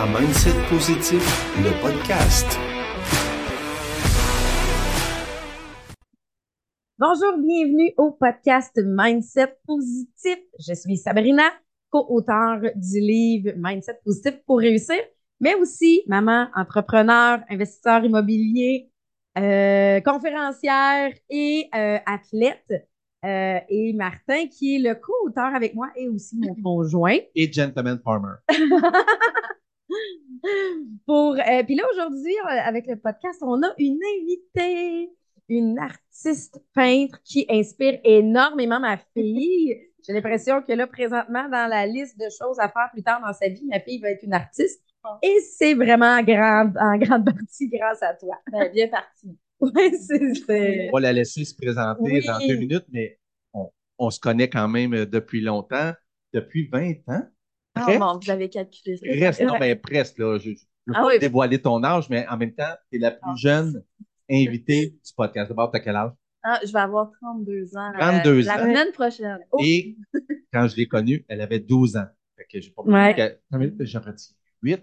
à Mindset Positif, le podcast. Bonjour, bienvenue au podcast Mindset Positif. Je suis Sabrina, co-auteure du livre Mindset Positif pour réussir, mais aussi maman, entrepreneur, investisseur immobilier, euh, conférencière et euh, athlète. Euh, et Martin, qui est le co-auteur avec moi et aussi mon conjoint. Et Gentleman Farmer. Pour, euh, puis là, aujourd'hui, euh, avec le podcast, on a une invitée, une artiste peintre qui inspire énormément ma fille. J'ai l'impression que là, présentement, dans la liste de choses à faire plus tard dans sa vie, ma fille va être une artiste. Et c'est vraiment en grande, en grande partie grâce à toi. Ben, bien parti. Oui, c'est On va la laisser se présenter Oui. dans deux minutes, mais on, on se connaît quand même depuis longtemps, depuis 20 ans. Ah, Presque. bon, vous avez calculé ça. Non, ben, presque, là. Je ne veux Ah pas oui. dévoiler ton âge, mais en même temps, tu es la plus Ah. jeune invitée du podcast. D'abord, t'as quel âge? Ah, je vais avoir 32 ans. euh, 32 la ans. semaine prochaine. Oh, Et quand je l'ai connue, elle avait 12 ans. Fait que j'ai pas Ouais. de- J'aurais dit 8.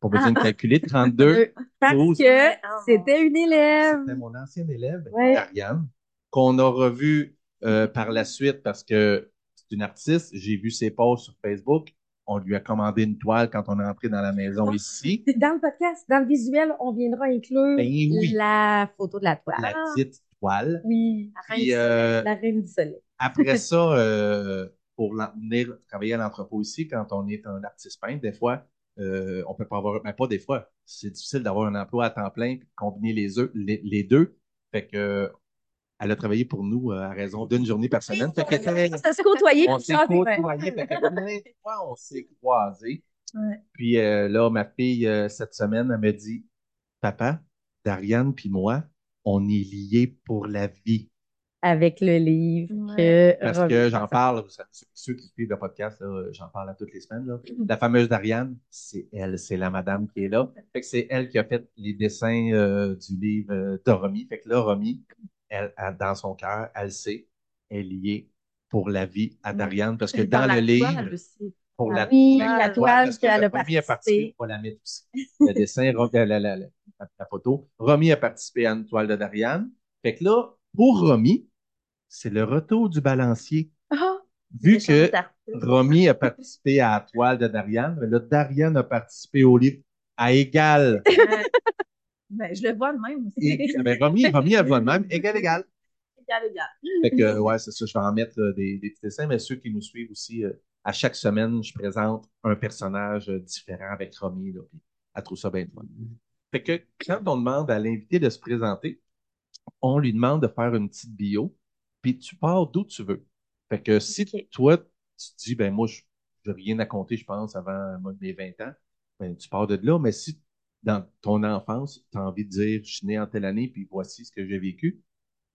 Pas besoin de calculer. 32. Euh, Parce que c'était une élève. C'était mon ancienne élève, Ouais. Ariane, qu'on a revu euh, par la suite parce que c'est une artiste. J'ai vu ses posts sur Facebook. On lui a commandé une toile quand on est entré dans la maison ici. Dans le podcast, dans le visuel, on viendra inclure Ben oui. la photo de la toile. La petite toile. Oui, la reine Puis, du euh, la reine du soleil. après ça, euh, pour venir travailler à l'entrepôt ici, quand on est un artiste peintre, des fois, euh, on peut pas avoir, mais pas des fois, c'est difficile d'avoir un emploi à temps plein, combiner les, les, les deux. Fait que, elle a travaillé pour nous euh, à raison d'une journée par semaine. Fait que, Ça se côtoyer on puis s'est côtoyés. On s'est croisés. Ouais. Puis euh, là, ma fille, euh, cette semaine, elle me dit Papa, Dariane puis moi, on est liés pour la vie. Avec le livre Ouais. que Parce Robin- que j'en parle, vous savez, ceux, qui suivent le podcast, j'en parle à toutes les semaines. là. La fameuse Dariane, c'est elle, c'est la madame qui est là. Fait que c'est elle qui a fait les dessins euh, du livre euh, de Romy. Fait que là, Romy, elle, elle, dans son cœur, elle sait, elle est liée pour la vie à Dariane. Parce que dans, le livre, aussi. pour la, Oui, la la toile, qu'elle a participé, participé. on va la mettre aussi. Le dessin, la, la, la, la- la photo. Romy a participé à une toile de Dariane. Fait que là, pour Romy, c'est le retour du balancier. Ah, Vu que. Romy a participé à la toile de Dariane, mais là, Dariane a participé au livre à égal. Ben, je le vois de même aussi. Et, ben, Romy, Romy, elle voit le même, égal, égal. Égal, égal. Fait que, ouais, c'est ça, je vais en mettre euh, des, des petits dessins, mais ceux qui nous suivent aussi, euh, à chaque semaine, je présente un personnage euh, différent avec Romy, là, puis elle trouve ça bien fun. Fait que quand on demande à l'invité de se présenter, on lui demande de faire une petite bio, puis tu pars d'où tu veux. Fait que si toi, tu te dis, ben moi, je n'ai rien à compter, je pense, avant mes 20 ans, ben tu pars de là, mais si dans ton enfance, tu as envie de dire, je suis né en telle année, puis voici ce que j'ai vécu,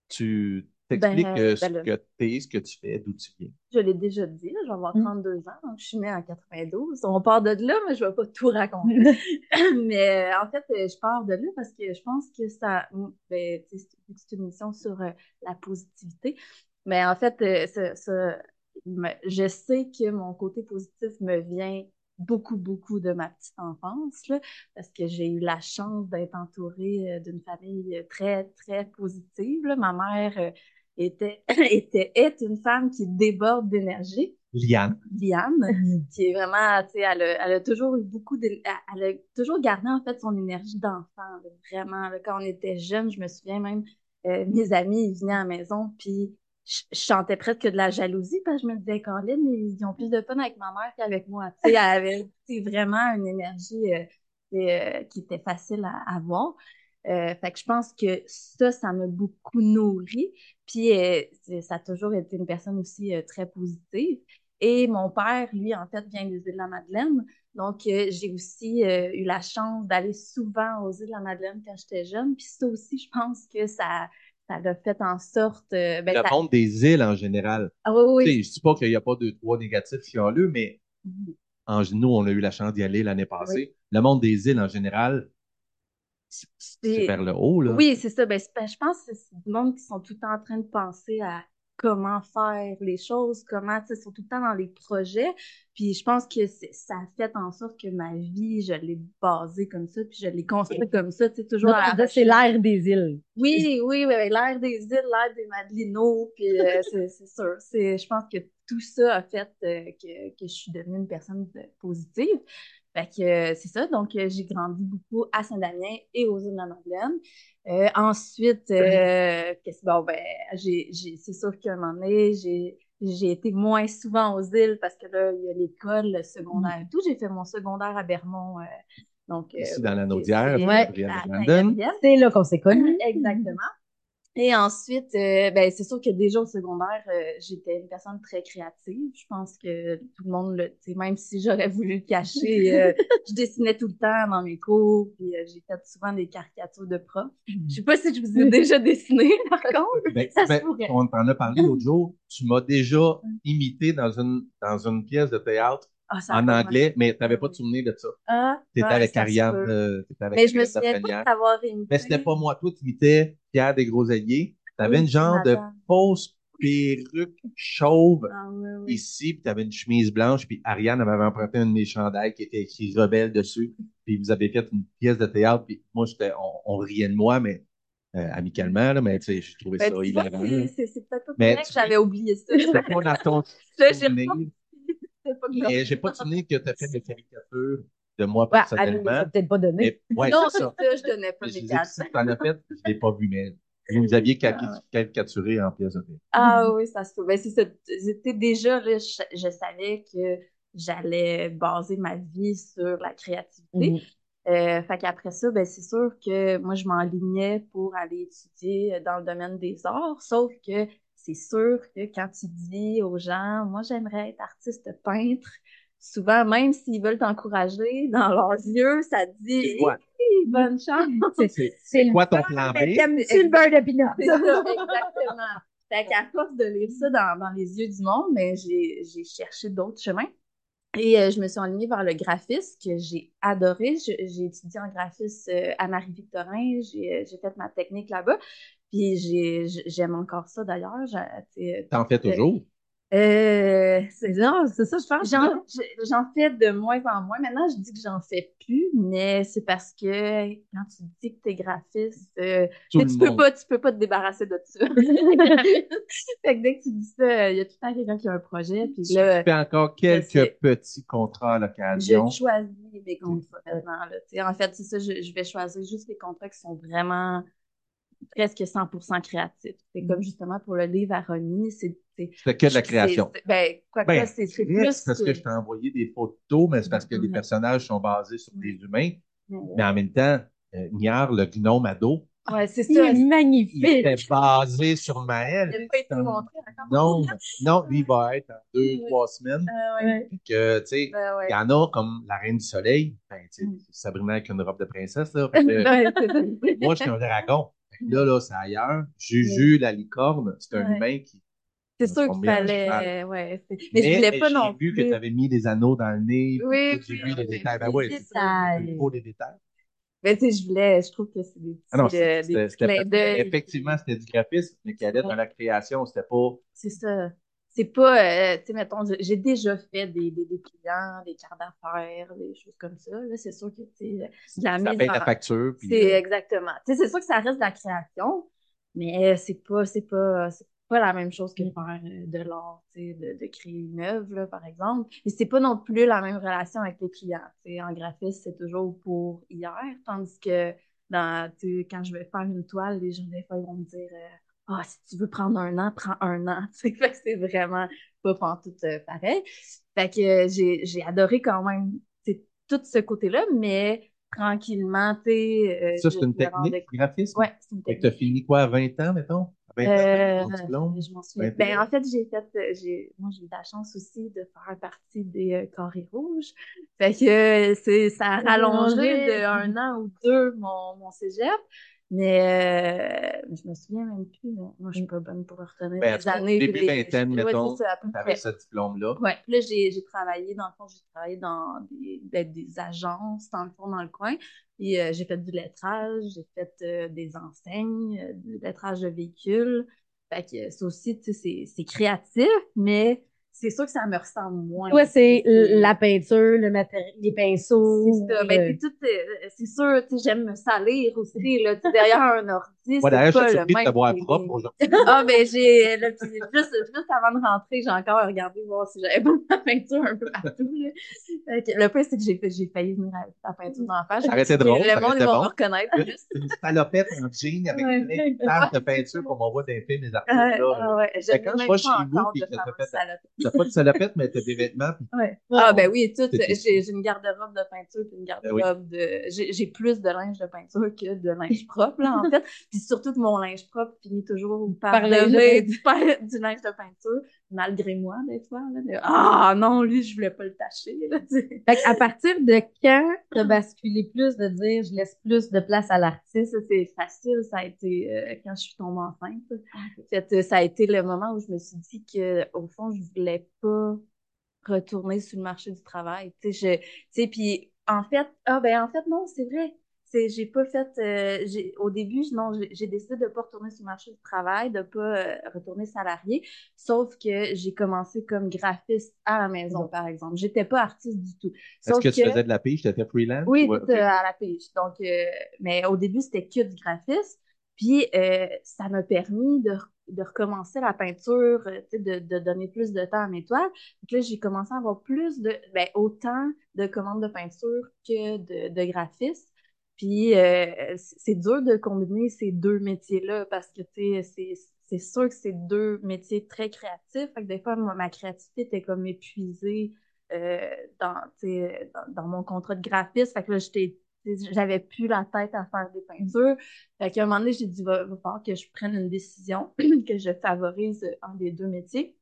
tu t'expliques Ben, euh, ce ben que tu es, ce que tu fais, d'où tu viens. Je l'ai déjà dit, là, je vais avoir Mm. 32 ans, donc je suis née en 92. On part de là, mais je vais pas tout raconter. mais euh, en fait, euh, je pars de là parce que je pense que ça. mm, ben, c'est une émission sur euh, la positivité. Mais en fait, euh, je sais que mon côté positif me vient beaucoup, beaucoup de ma petite enfance, là, parce que j'ai eu la chance d'être entourée euh, d'une famille très, très positive. là. Ma mère euh, était, était, est une femme qui déborde d'énergie. Liane. Liane, qui est vraiment, tu sais, elle a, elle a toujours eu beaucoup de, elle a toujours gardé en fait son énergie d'enfant, vraiment. là. quand on était jeunes, je me souviens même, euh, mes amis, ils venaient à la maison, puis je, chantais presque que de la jalousie, parce que je me disais, Colin, ils ont plus de fun avec ma mère qu'avec moi. Tu elle avait vraiment une énergie euh, euh, qui était facile à avoir. Euh, fait que je pense que ça, ça m'a beaucoup nourri. Puis ça a toujours été une personne aussi très positive. Et mon père, lui, en fait, vient des îles de la Madeleine. Donc, j'ai aussi eu la chance d'aller souvent aux îles de la Madeleine quand j'étais jeune. Puis ça aussi, je pense que ça, ça l'a fait en sorte. euh, ben, le ça- monde des îles en général. Ah oui, oui. Tu sais, je dis pas qu'il n'y a pas de trois négatifs qui ont lieu, mais en, nous, on a eu la chance d'y aller l'année passée. Le monde des îles en général, c'est vers le haut, là. Oui, c'est ça. Ben, je pense que c'est du monde qui sont tout le temps en train de penser à comment faire les choses, comment, tu sais, sont tout le temps dans les projets. Puis je pense que ça a fait en sorte que ma vie, je l'ai basée comme ça, puis je l'ai construite comme ça, tu sais, toujours à la c'est l'air des îles. Oui, oui, oui, l'air des îles, l'air des Madelinos, puis euh, c'est sûr. Je pense que tout ça a fait euh, que, que, je suis devenue une personne positive. Fait que euh, c'est ça. Donc, euh, j'ai grandi beaucoup à Saint-Damien et aux îles de la Madeleine. Euh, ensuite, euh, bon, ben, j'ai, c'est sûr qu'à un moment donné, j'ai, j'ai été moins souvent aux îles parce que là, il y a l'école, le secondaire et tout. J'ai fait mon secondaire à Bermond. donc, Ici, dans la Naudière, ouais, c'est là qu'on s'est connus. Exactement. Et ensuite, euh, ben, c'est sûr que déjà au secondaire, euh, j'étais une personne très créative. Je pense que tout le monde le, même si j'aurais voulu le cacher, euh, je dessinais tout le temps dans mes cours, puis j'ai fait souvent des caricatures de profs. Je sais pas si je vous ai déjà dessiné, par contre. Ben, ben, on t'en a parlé l'autre jour. Tu m'as déjà imité dans une, dans une pièce de théâtre ah, en anglais, mais tu n'avais pas de souvenir de ça. Ah, tu étais, avec Ariane. Avec mais je me souviens pas de t'avoir imité. Mais c'était pas moi. Toi, tu imitais Pierre des Groselliers. Tu avais une genre de fausse perruque chauve ah, ici, puis tu avais une chemise blanche, puis Ariane avait emprunté une de mes chandails qui était écrit Rebelle dessus, puis vous avez fait une pièce de théâtre, puis moi, j'étais, on, riait de moi, mais euh, amicalement, là, mais tu sais, je trouvais ben, ça hilarant. C'est peut-être pas mais que j'avais oublié ça. C'était pas dans ton j'ai pas souvenir que tu as fait des caricatures de moi personnellement. Peut-être pas donné. ouais, non, c'est ça. ça, je donnais pas des cartes. Si tu en as fait, je l'ai pas vu, mais vous nous aviez ah, caricaturé en pièce de théâtre. Ah oui, ça se peut. Ben, C'était déjà, là, je, savais que j'allais baser ma vie sur la créativité. Euh, fait qu'après ça, ben, c'est sûr que moi, je m'enlignais pour aller étudier dans le domaine des arts, sauf que c'est sûr que quand tu dis aux gens, moi j'aimerais être artiste peintre, souvent, même s'ils veulent t'encourager, dans leurs yeux, ça dit bonne chance. C'est quoi ton plan B? T'aimes-tu le beurre de pinot? exactement. Fait qu'à force de lire ça dans, dans les yeux du monde, mais j'ai cherché d'autres chemins. Et euh, je me suis enlignée vers le graphisme que j'ai adoré. J'ai étudié en graphisme euh, à Marie-Victorin. J'ai fait ma technique là-bas. Puis j'aime encore ça d'ailleurs. T'en fais toujours? Euh, c'est ça, je pense. J'en fais de moins en moins. Maintenant, je dis que j'en fais plus, mais c'est parce que quand tu dis que tu es graphiste, euh, tu peux pas, tu peux pas te débarrasser de ça. fait que dès que tu dis ça, il y a tout le temps quelqu'un qui a un projet. Puis là, tu fais encore quelques petits contrats à l'occasion. Je choisis mes contrats maintenant. Là. En fait, c'est ça, je, je vais choisir juste les contrats qui sont vraiment presque 100% créatif. C'est comme mm. justement pour le livre à Ronnie, c'est c'est que de la création. Ben, quoi que ben, c'est plus. parce que je t'ai envoyé des photos, mais c'est parce que les personnages sont basés sur des humains. Mais en même temps, euh, Niar, le gnome ado, ouais, c'est ça. Il est magnifique. Il était basé sur Maël. Il n'a pas été montré Non, non, lui va être en deux, trois semaines. Euh, que, tu sais, ben il y en a comme la Reine du Soleil. Ben, tu sais, mm. Sabrina avec une robe de princesse, là. moi, je suis un dragon. Là, là, c'est ailleurs. Juju, la licorne, c'est un humain qui. C'est sûr qu'il fallait. Ouais, mais, mais, je voulais pas non plus. J'ai vu que tu avais mis des anneaux dans le nez. Oui. J'ai vu les détails. Ben oui, c'est des détails. Mais tu sais, je voulais, je trouve que c'est des petits, ah non, euh, des clins d'œil. Effectivement, c'était du graphisme, mais qui allait dans la création, c'était pas. C'est ça c'est pas, euh, tu sais, mettons, j'ai déjà fait des, des, des clients, des cartes d'affaires, des choses comme ça. Là, c'est sûr que, tu sais, la ça paye la facture. C'est exactement. Tu sais, c'est sûr que ça reste de la création, mais c'est pas, c'est pas, c'est pas la même chose que mm. faire euh, de l'art, tu sais, de, de, créer une œuvre, là, par exemple. Et c'est pas non plus la même relation avec les clients. En graphisme, c'est toujours pour hier, tandis que dans, tu sais, quand je vais faire une toile, les gens, des fois, vont me dire, euh, ah, si tu veux prendre un an, prends un an. fait que c'est vraiment pas tout euh, pareil. Fait que j'ai, j'ai adoré quand même tout ce côté-là, mais tranquillement, tu sais. Ça, c'est une technique graphisme? Ouais, c'est une technique. tu as fini quoi, à 20 ans, mettons? 20 euh, je m'en souviens. Ben, en fait, j'ai fait, euh, j'ai, moi, j'ai eu la chance aussi de faire partie des euh, Carrés Rouges. Fait que c'est, ça a rallongé de un an ou deux mon, mon cégep. Mais euh, je me souviens même plus. Moi, je suis pas bonne pour retenir ben, les années. Début vingtaine, mettons, avais ce diplôme-là. Oui. Là, j'ai travaillé, dans le fond, j'ai travaillé dans des, ben, des, agences, dans le fond, dans le coin. Puis euh, j'ai fait du lettrage, j'ai fait euh, des enseignes, du lettrage de véhicules. Fait que ça aussi, tu sais, c'est- c'est créatif, mais c'est sûr que ça me ressemble moins. Toi, c'est la peinture, le matériel, les pinceaux. C'est ça. Ben, euh, euh, c'est sûr, tu sais, j'aime me salir aussi, là, derrière un ordi, Moi, c'est d'ailleurs, je suis surpris de te voir propre aujourd'hui. Ah, ben, j'ai, là, puis juste, juste avant de rentrer, j'ai encore regardé voir si j'avais pas ma peinture un peu partout, là. Le pire, c'est que j'ai, j'ai failli venir avec la peinture d'en face. Ça aurait drôle, Le monde, ils vont bon. me reconnaître. Une salopette en jean avec Ouais. plein de peinture comme on voit dans les artistes. Ouais, là. ouais, je que quand je vois chez vous, puis que. T'as pas de salopette, mais t'as des vêtements. Ouais. Ah, ben oui, tout. J'ai une garde-robe de peinture puis une garde-robe de. J'ai j'ai plus de linge de peinture que de linge propre, là, en fait. Puis surtout que mon linge propre finit toujours par, Par devenir du, du linge de peinture, malgré moi, des fois. Ah non, lui, je voulais pas le tâcher. Là. Fait à partir de quand t'as basculé plus de dire je laisse plus de place à l'artiste? Ça, c'est facile. Ça a été euh, quand je suis tombée enceinte. Fait, euh, ça a été le moment où je me suis dit que, au fond, je voulais pas retourner sur le marché du travail. Tu sais, puis en fait, ah ben en fait non, c'est vrai. C'est, j'ai pas fait, euh, au début, non, j'ai, décidé de pas retourner sur le marché du travail, de pas euh, retourner salarié. Sauf que j'ai commencé comme graphiste à la maison, par exemple. J'étais pas artiste du tout. Est-ce que tu faisais de la pige? T'étais freelance? oui, euh, à la pige. Donc, euh, mais au début, c'était que du graphisme. Puis, ça m'a permis de, de recommencer la peinture, tu de, de donner plus de temps à mes toiles. Donc là, j'ai commencé à avoir plus de, ben, autant de commandes de peinture que de, de graphisme. Puis, euh, c'est dur de combiner ces deux métiers-là parce que, tu sais, c'est, sûr que c'est deux métiers très créatifs. Fait que des fois, moi, ma créativité était comme épuisée euh, dans, dans, dans mon contrat de graphiste. Fait que là, j'étais, j'avais plus la tête à faire des peintures. Fait qu'à un moment donné, j'ai dit, va, va falloir que je prenne une décision, que je favorise un des deux métiers.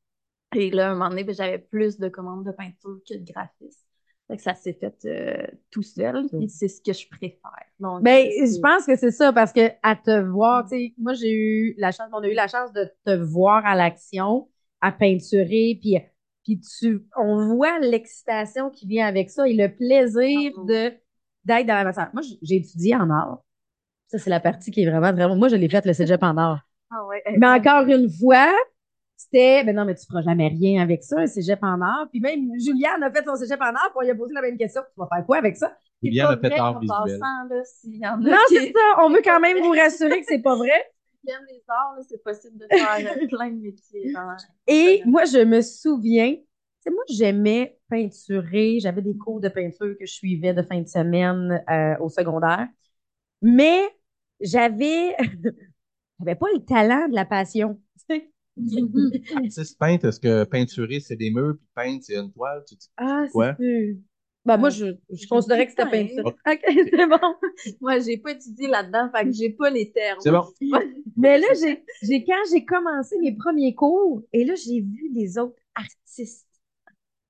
Et là, à un moment donné, ben, j'avais plus de commandes de peinture que de graphisme. Fait que ça s'est fait euh, tout seul, puis c'est ce que je préfère. Donc, Ben, c'est- je pense que c'est ça, parce que à te voir, tu sais, moi, j'ai eu la chance, on a eu la chance de te voir à l'action, à peinturer, puis, puis tu, on voit l'excitation qui vient avec ça et le plaisir Mhm. de, d'être dans la matière. Moi, j'ai- j'ai étudié en art. Ça, c'est la partie qui est vraiment, vraiment, moi, je l'ai faite, le cégep en art. Ah ouais, Mais encore une fois, c'était, ben non, mais tu feras jamais rien avec ça, un cégep en art. Puis même, Juliane a fait son cégep en art, puis on lui a posé la même question, tu vas faire quoi avec ça? c'est Julien pas a fait art en visuel. passant, là, s'il y en a Non, qui c'est ça, on veut quand même vous rassurer que c'est pas vrai. les arts, là, c'est possible de faire euh, plein de métiers. dans- Et moi, je me souviens, tu sais, moi, j'aimais peinturer. J'avais des cours de peinture que je suivais de fin de semaine euh, au secondaire. Mais j'avais, j'avais pas le talent de la passion. tu sais. Artiste peintre, est-ce que peinturer, c'est des murs, puis peindre, c'est une toile? Tu dis Ah, Quoi? c'est Ben, moi, je, je considérais que c'était peinture. OK, c'est bon. Moi, j'ai pas étudié là-dedans, fait que j'ai pas les termes. C'est bon. Mais là, j'ai, j'ai, quand j'ai commencé mes premiers cours, et là, j'ai vu des autres artistes,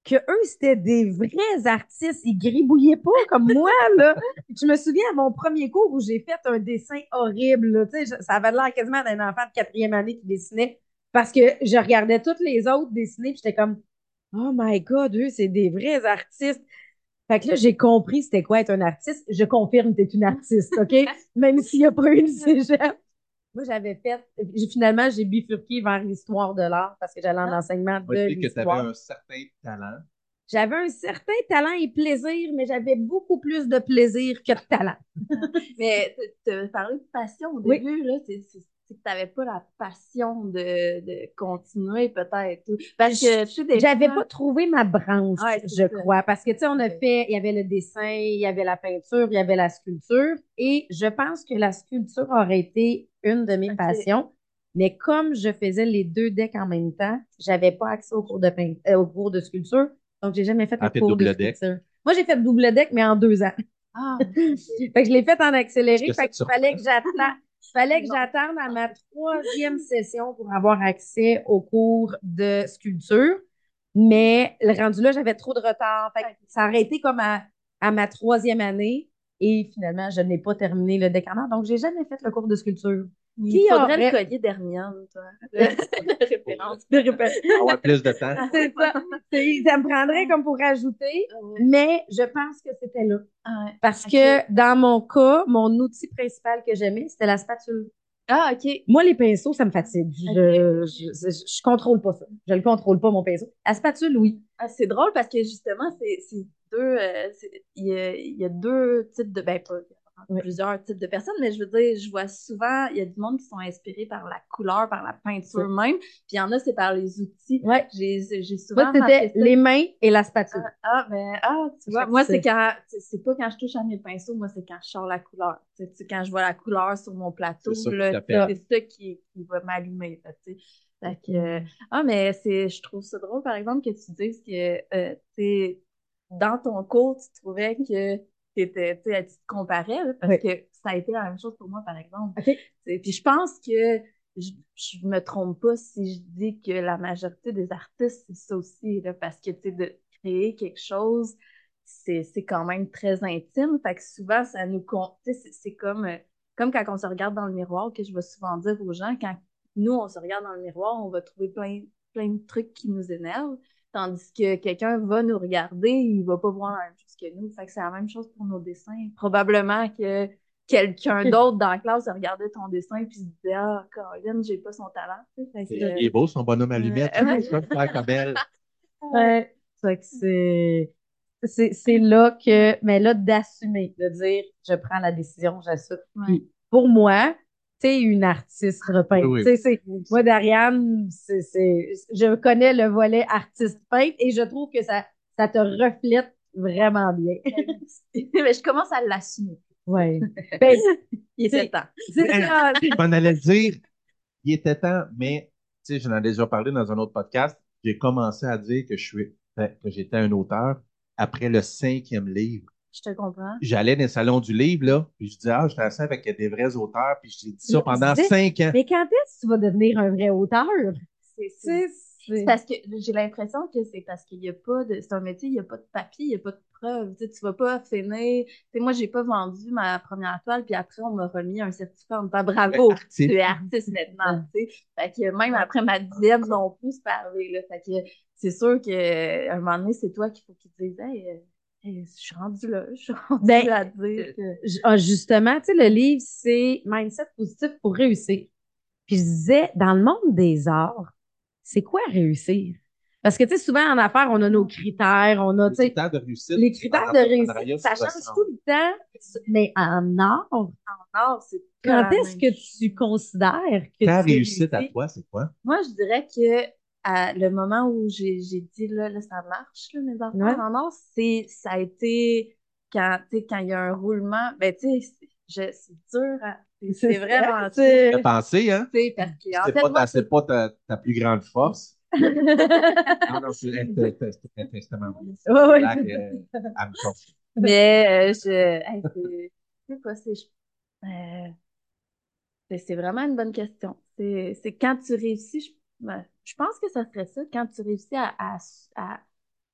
que eux, c'était des vrais artistes. Ils gribouillaient pas comme moi, là. Je me souviens à mon premier cours où j'ai fait un dessin horrible, là. Tu sais, ça avait l'air quasiment d'un enfant de quatrième année qui dessinait. Parce que je regardais toutes les autres dessiner, puis j'étais comme, oh my God, eux, c'est des vrais artistes. Fait que là, j'ai compris c'était quoi être un artiste. Je confirme, t'es une artiste, OK? Même s'il n'y a pas eu de cégep. Moi, j'avais fait, finalement, j'ai bifurqué vers l'histoire de l'art parce que j'allais en Ah. enseignement de Moi, je dis que tu avais un certain talent. J'avais un certain talent et plaisir, mais j'avais beaucoup plus de plaisir que de talent. Mais tu as parlé de passion au Oui. début, là, c'est c'est- que tu n'avais pas la passion de, de continuer peut-être. Parce que tu sais, des J'avais pas trouvé ma branche, Ouais, je ça. crois, parce que, tu sais, on a fait, il y avait le dessin, il y avait la peinture, il y avait la sculpture, et je pense que la sculpture aurait été une de mes passions. Mais comme je faisais les deux decks en même temps, j'avais pas accès au cours de peint- euh, au cours de sculpture, donc j'ai jamais fait Ah, un fait cours de double deck? sculpture. Moi, j'ai fait double deck, mais en deux ans. Ah, Fait que je l'ai fait en accéléré. Fait qu'il fallait que j'attende. Fallait que j'attende à ma troisième session pour avoir accès au cours de sculpture. Mais le rendu là, j'avais trop de retard. Fait que ça aurait été comme à, à ma troisième année. Et finalement, je n'ai pas terminé le décanard. Donc, j'ai jamais fait le cours de sculpture. Il Qui faudrait aurait- le collier d'Hermione, toi? De référence. De répéter. Avoir plus de temps. C'est ça. Ça me prendrait comme pour rajouter. Ouais. Mais je pense que c'était là. Ah ouais. Parce que dans mon cas, mon outil principal que j'aimais, c'était la spatule. Ah, OK. Moi, les pinceaux, ça me fatigue. Je, je, je, je contrôle pas ça. Je le contrôle pas, mon pinceau. La spatule, oui. Ah, c'est drôle parce que justement, c'est deux. euh, Il y, a, il y a deux types de. Ben, pas Plusieurs types de personnes, mais je veux dire, je vois souvent, il y a du monde qui sont inspirés par la couleur, par la peinture même, puis il y en a, c'est par les outils. Ouais. J'ai j'ai souvent Moi, c'était les mains et la spatule. Ah, ben, ah, tu vois, moi, c'est- c'est quand, c'est- c'est pas quand je touche à mes pinceaux, moi, c'est quand je sors la couleur. Tu sais, tu sais, quand je vois la couleur sur mon plateau, C'est ça c'est ça qui, qui va m'allumer, là, tu sais. Fait que, ah, mais c'est, je trouve ça drôle, par exemple, que tu dises que, euh, tu sais, dans ton cours, tu trouvais que t'étais, tu sais, tu te comparais, là, parce Oui. que ça a été la même chose pour moi, par exemple. Puis je pense que je, je me trompe pas si je dis que la majorité des artistes, c'est ça aussi, là, parce que, tu sais, de créer quelque chose, c'est, c'est quand même très intime. Fait que souvent, ça nous compte. C'est, c'est comme, euh, comme quand on se regarde dans le miroir, que je vais souvent dire aux gens, quand nous, on se regarde dans le miroir, on va trouver plein, plein de trucs qui nous énervent. Tandis que quelqu'un va nous regarder, il va pas voir la même chose que nous. Fait que c'est la même chose pour nos dessins. Probablement que quelqu'un d'autre dans la classe regardait ton dessin puis se disait Ah, Caroline, j'ai pas son talent. Fait que, Il est beau, son bonhomme à lunettes. Euh, ça, faire comme elle. Ouais. Fait que c'est, c'est, c'est là que, mais là, d'assumer, de dire, je prends la décision, j'assume. Ouais. Pour moi, une artiste repeinte. Oui, oui. Moi, Dariane, c'est, c'est, je connais le volet artiste peintre et je trouve que ça, ça te reflète vraiment bien. mais je commence à l'assumer. Ouais. Ben, Il était C'est- temps. c'est ça. Je m'en allais dire, il était temps, mais tu sais, j'en ai déjà parlé dans un autre podcast. J'ai commencé à dire que je suis, que j'étais un auteur après le cinquième livre. Je te comprends. J'allais dans le salon du livre, là, puis je disais, ah, j'étais assis avec des vrais auteurs, puis j'ai dit ça Mais pendant disais- cinq ans. Mais quand est-ce que tu vas devenir un vrai auteur? C'est, parce que j'ai l'impression que c'est parce qu'il n'y a pas de. C'est un métier, il n'y a pas de papier, il n'y a pas de preuve. Tu tu vas pas finir. Tu sais, moi, j'ai pas vendu ma première toile, puis après, on m'a remis un certificat en me disant bravo, Artiste. tu es artiste maintenant. Fait que même après ma dixième non plus, arrivé. Là. Fait que c'est sûr qu'à un moment donné, c'est toi qu'il faut qu'il te dise Hey, euh, je suis rendu là, je suis rendu Ben, à dire que. J- ah, justement, tu sais, le livre, c'est Mindset positif pour réussir. Puis je disais, dans le monde des arts, c'est quoi réussir? Parce que, tu sais, souvent en affaires, on a nos critères, on a, tu Les sais, critères de réussite. les critères de réussite, ça change tout le temps. Mais en art, En art, c'est quand est-ce que tu considères que Ta tu réussite à toi, c'est quoi? Moi, je dirais que à le moment où j'ai j'ai dit là, là, ça marche, là, mes enfants Ouais. en or, c'est ça a été quand, tu sais, quand il y a un roulement, ben tu sais, c'est- je- c'est dur, à- c'est- vraiment dur, pensé, hein? C'est pas, ta, c'est pas ta, ta plus grande force. Non, non, c'est euh, à me forcer. mais euh, je, hey, c'est, je sais pas, c'est, je- euh, c'est c'est vraiment une bonne question. C'est c'est quand tu réussis, je, ben, je pense que ça serait ça, quand tu réussis à, à, à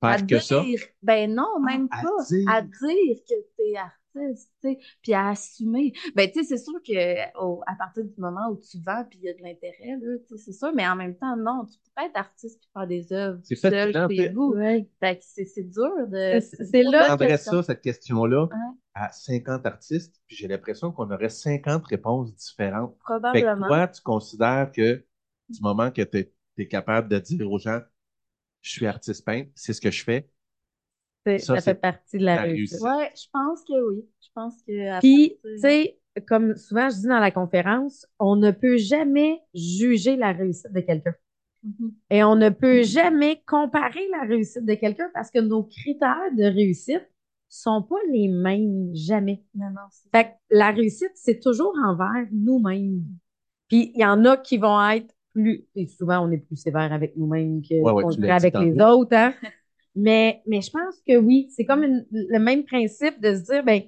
à Faire que ça? dire, ben non, même à pas. dire. À dire que t'es artiste, tu sais, puis à assumer. Ben, tu sais, c'est sûr que au- à partir du moment où tu vends, puis il y a de l'intérêt, là, tu sais, c'est sûr, mais en même temps, non, tu peux pas être artiste puis faire des œuvres C'est seul chez vous. Ouais. Fait que c'est c'est dur de... C'est- là- Je ça, cette question-là, à 50 artistes, puis j'ai l'impression qu'on aurait 50 réponses différentes. Fait que Probablement. toi, tu considères que du moment que tu es, capable de dire aux gens, je suis artiste peintre, c'est ce que je fais, Ça, fait partie de la la réussite. réussite. Ouais, je pense que oui. Je pense que... Puis, tu sais, comme souvent je dis dans la conférence, on ne peut jamais juger la réussite de quelqu'un. Mhm. Et on ne peut jamais comparer la réussite de quelqu'un parce que nos critères de réussite sont pas les mêmes, jamais. Non, non, Fait que la réussite, c'est toujours envers nous-mêmes. Puis il y en a qui vont être plus, et souvent on est plus sévère avec nous-mêmes que Ouais, avec les autres. Hein? mais, mais je pense que oui, c'est comme une- le même principe de se dire, ben,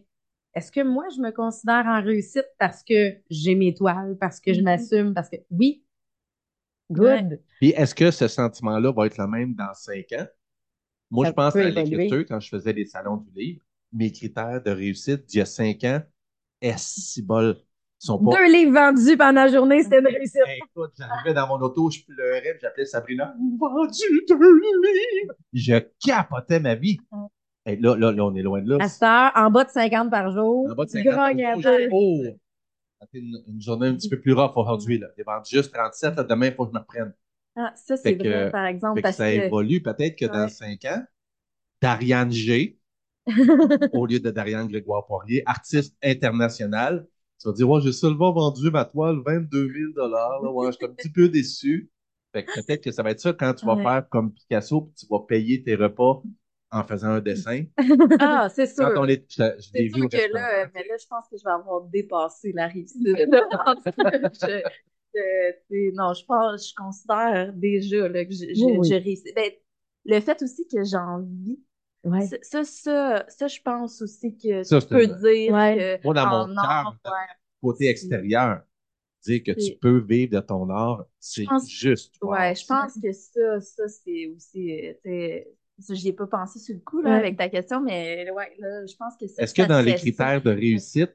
est-ce que moi je me considère en réussite parce que j'ai mes toiles, parce que je Mhm. m'assume, parce que oui, good. Ouais. Puis est-ce que ce sentiment-là va être le même dans cinq ans? Moi, Ça je pense à l'écriture quand je faisais des salons du livre. Mes critères de réussite d'il y a cinq ans, est si bol, sont pas. Deux livres vendus pendant la journée, c'était une réussite. Écoute, j'arrivais dans mon auto, je pleurais, puis j'appelais Sabrina. Vendu deux livres! Je capotais ma vie. Ouais. Hey, là, là, là, on est loin de là. À cette heure, en bas de 50 par jour, En bas de tu 50 grognes un euros, peu. oh! une, une journée un petit peu plus rough aujourd'hui. Là. J'ai vendu juste 37, là, demain, il faut que je me reprenne. Ah, ça, c'est que- vrai, par exemple, Fait que parce ça que... évolue. Peut-être que dans Ouais. 5 ans, Dariane G, au lieu de Dariane Grégoire Poirier, artiste international, tu vas dire, ouais, j'ai seulement vendu ma toile 22 000 là. Ouais, je suis un petit peu déçu. Fait que peut-être que ça va être ça quand tu vas Ouais. faire comme Picasso, puis tu vas payer tes repas en faisant un dessin. Ah, c'est sûr. Quand on est, je, je l'ai C'est vu au sûr que restaurant. là, mais là, je pense que je vais avoir dépassé la je- je- sais, non, je pense, je considère déjà là, que je, je, Oui, réussis. Ben, le fait aussi que j'en vis, Ouais. ça, ça, ça, ça, je pense aussi que Ça, tu c'est peux dire Ouais. que Moi, dans en mon côté extérieur, dire que tu C'est- peux vivre de ton art, c'est pense- juste. wow. Ouais, je pense que ça, ça c'est aussi, euh, tu sais, ça, j'y ai pas pensé sur le coup, là, Ouais. avec ta question, mais ouais, là, je pense que ça, Est-ce que dans les critères de réussite,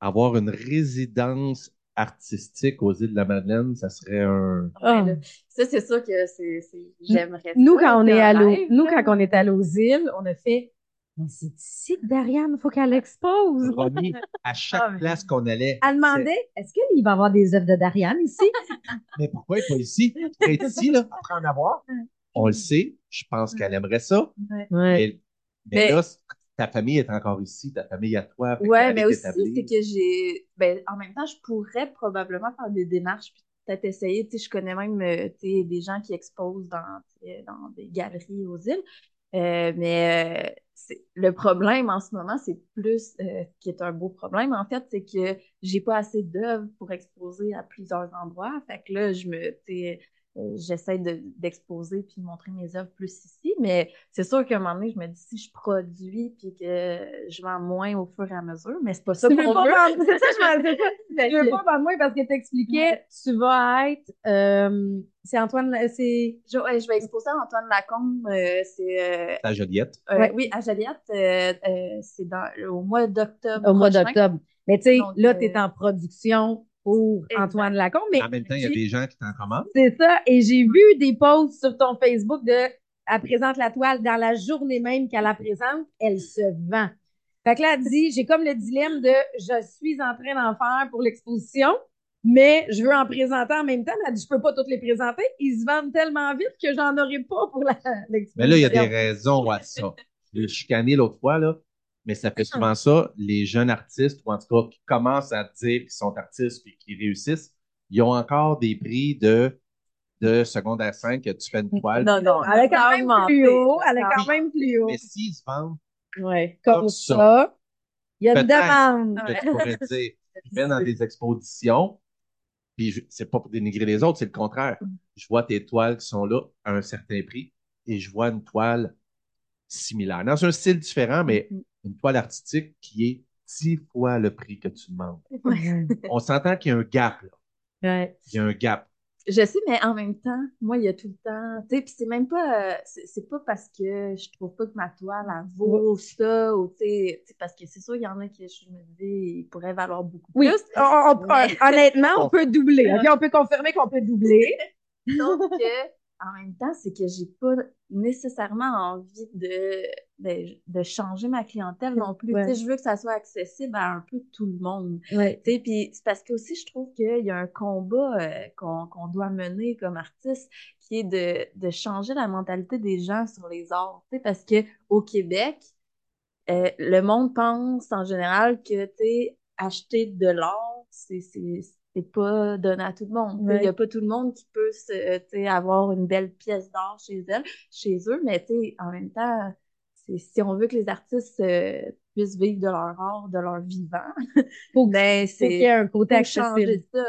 avoir une résidence artistique aux îles de la Madeleine, ça serait un. Ah. Ça, c'est sûr que c'est, j'aimerais Nous, ça, quand on est allé, nous, quand on est allé aux îles, on a fait, mais c'est ici que Dariane, il faut qu'elle expose. Romy, à chaque Ah, place qu'on allait. Elle demandait, est-ce qu'il va y avoir des œuvres de Dariane ici? Mais pourquoi pas ici? Pourrait être ici, là, après en avoir. On le sait. Je pense qu'elle aimerait ça. Ouais. Mais, mais Mais- là, ta famille est encore ici, ta famille à toi. qu'elle mais aussi, c'est que j'ai. Ben, en même temps, je pourrais probablement faire des démarches puis peut-être essayer. Tu sais, je connais même euh, des gens qui exposent dans, dans des galeries aux îles. Euh, mais euh, le problème en ce moment, c'est plus, euh, qui est un beau problème, en fait, c'est que j'ai pas assez d'œuvres pour exposer à plusieurs endroits. Fait que là, je me, euh, j'essaie de- d'exposer puis de montrer mes œuvres plus ici. Mais c'est sûr qu'à un moment donné, je me dis si je produis puis que je vends moins au fur et à mesure, mais c'est pas ça Tu qu'on veux pas veut. vendre- c'est ça, je m'en Je veux pas vendre moins parce que t'expliquais, tu vas être, euh, c'est Antoine, c'est, Je, ouais, je vais exposer à Antoine Lacombe. euh, c'est euh, Ta Joliette. euh, Ouais. oui à Joliette. euh, euh, c'est dans au mois d'octobre. au mois d'octobre. Mais tu sais, là, tu es en production pour Exact. Antoine Lacombe, mais En même temps, il y a des gens qui t'en commandent. C'est ça. Et j'ai vu des posts sur ton Facebook de elle présente la toile dans la journée même qu'elle la présente, elle se vend. Fait que là, elle dit, j'ai comme le dilemme de je suis en train d'en faire pour l'exposition, mais je veux en présenter en même temps. Mais elle dit, je peux pas toutes les présenter. Ils se vendent tellement vite que j'en aurai pas pour la- l'exposition. Mais là, il y a des raisons à ça. Je l'ai chicané l'autre fois, là, mais ça fait souvent ça. Les jeunes artistes, ou en tout cas qui commencent à dire qu'ils sont artistes et qui réussissent, ils ont encore des prix de, de secondaire 5 que tu fais une toile. Non, non, Elle est quand même augmenté. plus haut. Elle est quand même plus haut. Mais s'ils se vendent, Ouais, comme, comme ça. ça. Il y a une demande. que tu pourrais dire, je vais dans des expositions, puis c'est pas pour dénigrer les autres, c'est le contraire. Je vois tes toiles qui sont là à un certain prix et je vois une toile similaire, dans un style différent, mais une toile artistique qui est dix fois le prix que tu demandes. On s'entend qu'il y a un gap, là. Ouais. Il y a un gap. Je sais, mais en même temps, moi, il y a tout le temps, tu sais, puis c'est même pas, euh, c'est pas parce que je trouve pas que ma toile, elle vaut ça, ou tu sais, tu sais, parce que c'est sûr, il y en a qui, je me dis, ils pourraient valoir beaucoup Oui, plus. on- on- Mais- honnêtement, on peut doubler. OK, on peut confirmer qu'on peut doubler. Sauf que, en même temps, c'est que j'ai pas nécessairement envie de, de, de changer ma clientèle non plus. Ouais. Je veux que ça soit accessible à un peu tout le monde. Ouais. Puis c'est parce que aussi, je trouve qu'il y a un combat euh, qu'on doit mener comme artiste qui est de, de changer la mentalité des gens sur les arts. Parce que au Québec, euh, le monde pense en général que, acheter de l'art, c'est c'est- pas donné à tout le monde. Il y a pas tout le monde qui peut se, sais, avoir une belle pièce d'art chez elle, chez eux, mais en même temps, si on veut que les artistes euh, puissent vivre de leur art, de leur vivant, Faut, ben faut qu'il y c'est ait un côté accessible. ça.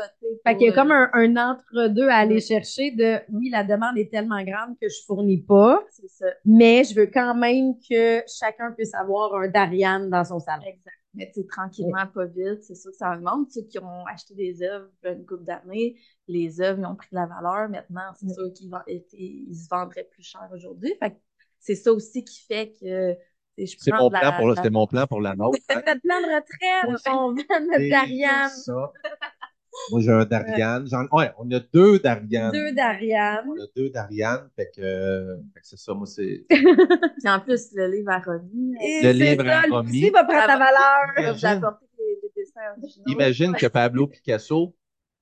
Fait qu'il y a comme euh, un, un entre-deux à aller chercher de oui, la demande est tellement grande que je fournis pas, c'est ça. mais je veux quand même que chacun puisse avoir un Darian dans son salon. Exact. Mais tu tranquillement, pas vite, c'est sûr que ça augmente. Ceux qui ont acheté des œuvres une couple d'années, les œuvres ont pris de la valeur. Maintenant, c'est sûr qu'ils ils se vendraient plus cher aujourd'hui. Fait que c'est ça aussi qui fait que C'est mon la- plan pour, la- mon plan pour la nôtre. hein. Notre plan de retraite, on vend notre C'est Darian, ça. Moi, j'ai un Darian. Ouais, on a deux Darian. deux Darian. On a deux Darian. Fait que, euh, c'est ça, moi, c'est. Puis en plus, le livre à Et Le livre ça, à Romy. aussi va prendre ta valeur. Imagine. Imagine que Pablo Picasso,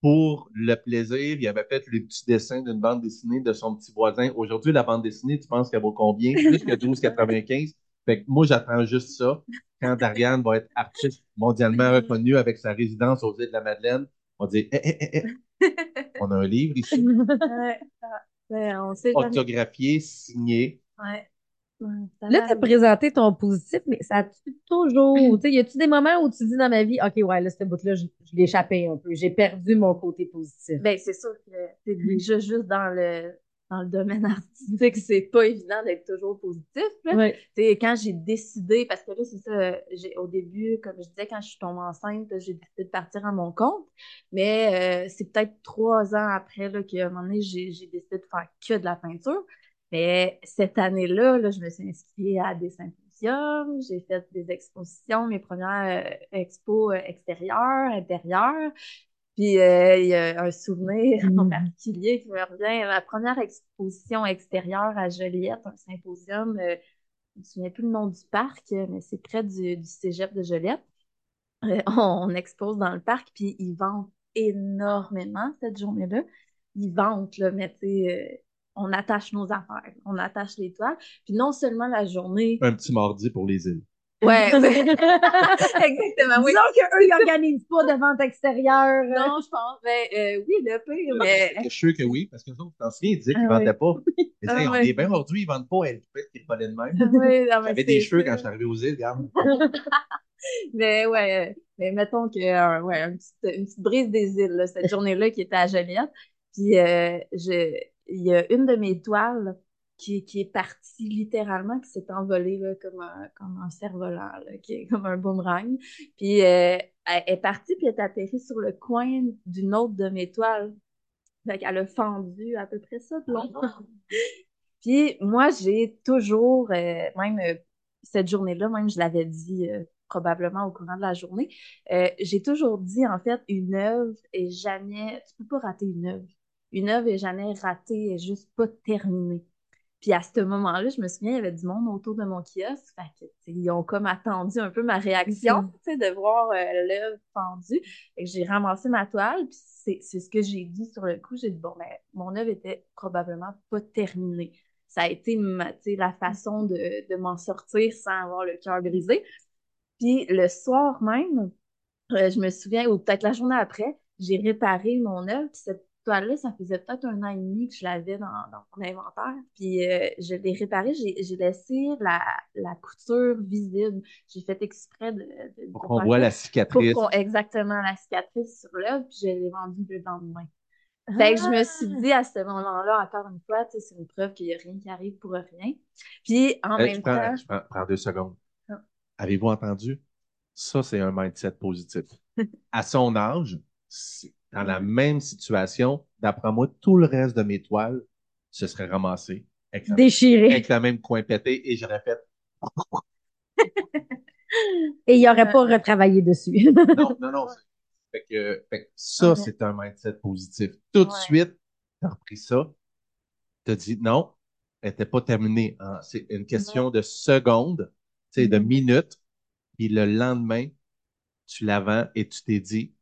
pour le plaisir, il avait fait le petit dessin d'une bande dessinée de son petit voisin. Aujourd'hui, la bande dessinée, tu penses qu'elle vaut combien? Plus que 12,95. Fait que moi, j'attends juste ça. Quand Dariane va être artiste mondialement reconnue avec sa résidence aux îles de la Madeleine, on dit, eh, eh, eh, eh. on a un livre ici, Ouais, ah, ouais, on sait autographié, signé. Ouais. Là, tu as présenté ton positif, mais ça a-tu toujours. Tu sais, y a-tu des moments où tu dis dans ma vie, OK, ouais, là, ce bout-là, je, je l'ai échappé un peu. J'ai perdu mon côté positif? Ben, c'est sûr que c'est déjà juste dans le, dans le domaine artistique, c'est pas évident d'être toujours positif. là. Quand j'ai décidé, parce que là, c'est ça, j'ai, au début, comme je disais, quand je suis tombée enceinte, j'ai décidé de partir à mon compte. Mais euh, c'est peut-être trois ans après là, qu'à un moment donné, j'ai, j'ai décidé de faire que de la peinture. Mais cette année-là, là, je me suis inscrite à des symposiums, j'ai fait des expositions, mes premières euh, expos euh, extérieures, intérieures. Puis euh, il y a un souvenir en Mm. particulier qui me revient. Ma première exposition extérieure à Joliette, un symposium, euh, je me souviens plus le nom du parc, mais c'est près du, du cégep de Joliette. Euh, on, on expose dans le parc, puis ils vendent énormément cette journée-là. Ils vendent, là, mais tu sais, on attache nos affaires, on attache les toiles. Puis non seulement la journée. Un petit mardi pour les îles. Ouais, ouais. exactement, oui. Disons qu'eux, ils organisent pas de vente extérieure. euh, Non, je pense. Ben, euh, oui, le pire, mais. Je suis sûr que oui, parce que nous autres, t'en souviens, ils disaient qu'ils Ah vendaient pas. Ils Ah on est bien aujourd'hui, ils vendent pas. Elle pouvait qu'ils volaient de même. Oui, non, mais J'avais des cheveux quand je suis arrivé aux îles, regarde. Mais ouais, mais mettons que euh, ouais, une petite, une petite brise des îles, là, cette journée-là qui était à Joliette. Puis euh, je, il y a une de mes toiles qui, qui est partie littéralement, qui s'est envolée là, comme un, comme un cerf-volant, là, qui est comme un boomerang. Puis euh, elle est partie, puis elle est atterrie sur le coin d'une autre de mes toiles. Fait qu'elle a fendu à peu près ça de long. Puis moi, j'ai toujours, euh, même euh, cette journée-là, même je l'avais dit probablement au courant de la journée, j'ai toujours dit en fait, une œuvre est jamais, tu peux pas rater une œuvre. Une œuvre est jamais ratée, elle est juste pas terminée. Puis à ce moment-là, je me souviens, il y avait du monde autour de mon kiosque. Fait que, ils ont comme attendu un peu ma réaction, Mhm. tu sais, de voir euh, l'œuvre que j'ai ramassé ma toile, puis c'est c'est ce que j'ai dit sur le coup. J'ai dit, bon, ben, mon œuvre était probablement pas terminée. Ça a été ma, la façon de, de m'en sortir sans avoir le cœur brisé. Puis le soir même, euh, je me souviens, ou peut-être la journée après, j'ai réparé mon œuvre. Puis cette toile-là, ça faisait peut-être un an et demi que je l'avais dans, dans mon inventaire. Puis euh, je l'ai réparée, j'ai laissé la, la couture visible. J'ai fait exprès de, de- Pour qu'on voit la cicatrice. exactement la cicatrice sur l'œuvre, puis je l'ai vendue le lendemain. Fait que je me suis dit à ce moment-là, encore une fois, c'est une preuve qu'il n'y a rien qui arrive pour rien. Puis en Hey, je même prends, temps, je prends- prends deux secondes. Ah. Avez-vous entendu? Ça, c'est un mindset positif. À son âge, c'est- dans la même situation, d'après moi, tout le reste de mes toiles se serait ramassé avec la, Déchiré. avec la même coin pété et j'aurais fait Et il aurait pas retravaillé dessus. non, non, non. Fait que, fait que ça, c'est un mindset positif. Tout de Ouais. suite, t'as repris ça, t'as dit non, elle n'était pas terminée. en- C'est une question de secondes, tu de Mhm. minutes. Puis le lendemain, tu la vends et tu t'es dit,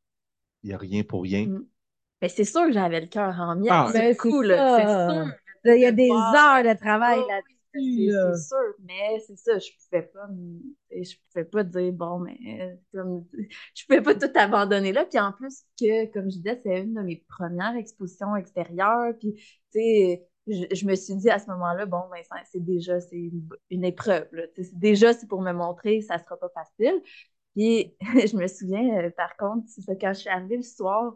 il n'y a rien pour rien. Mm. mais c'est sûr que j'avais le cœur en miettes. Ah, c'est ben, cool, c'est là, c'est ça. sûr. Il y a des heures de travail Oh, là-dessus. oui, c'est- là. C'est sûr, mais c'est ça, je pouvais pas, me- je pouvais pas dire, bon, mais euh, comme, je pouvais pas tout abandonner là. Puis en plus que, comme je disais, c'est une de mes premières expositions extérieures. Puis, tu sais, je, je me suis dit à ce moment-là, bon, ben, c'est déjà, c'est une, une épreuve, là. Déjà, c'est pour me montrer, ça sera pas facile. Puis, je me souviens, euh, par contre, c'est ça, quand je suis arrivée le soir,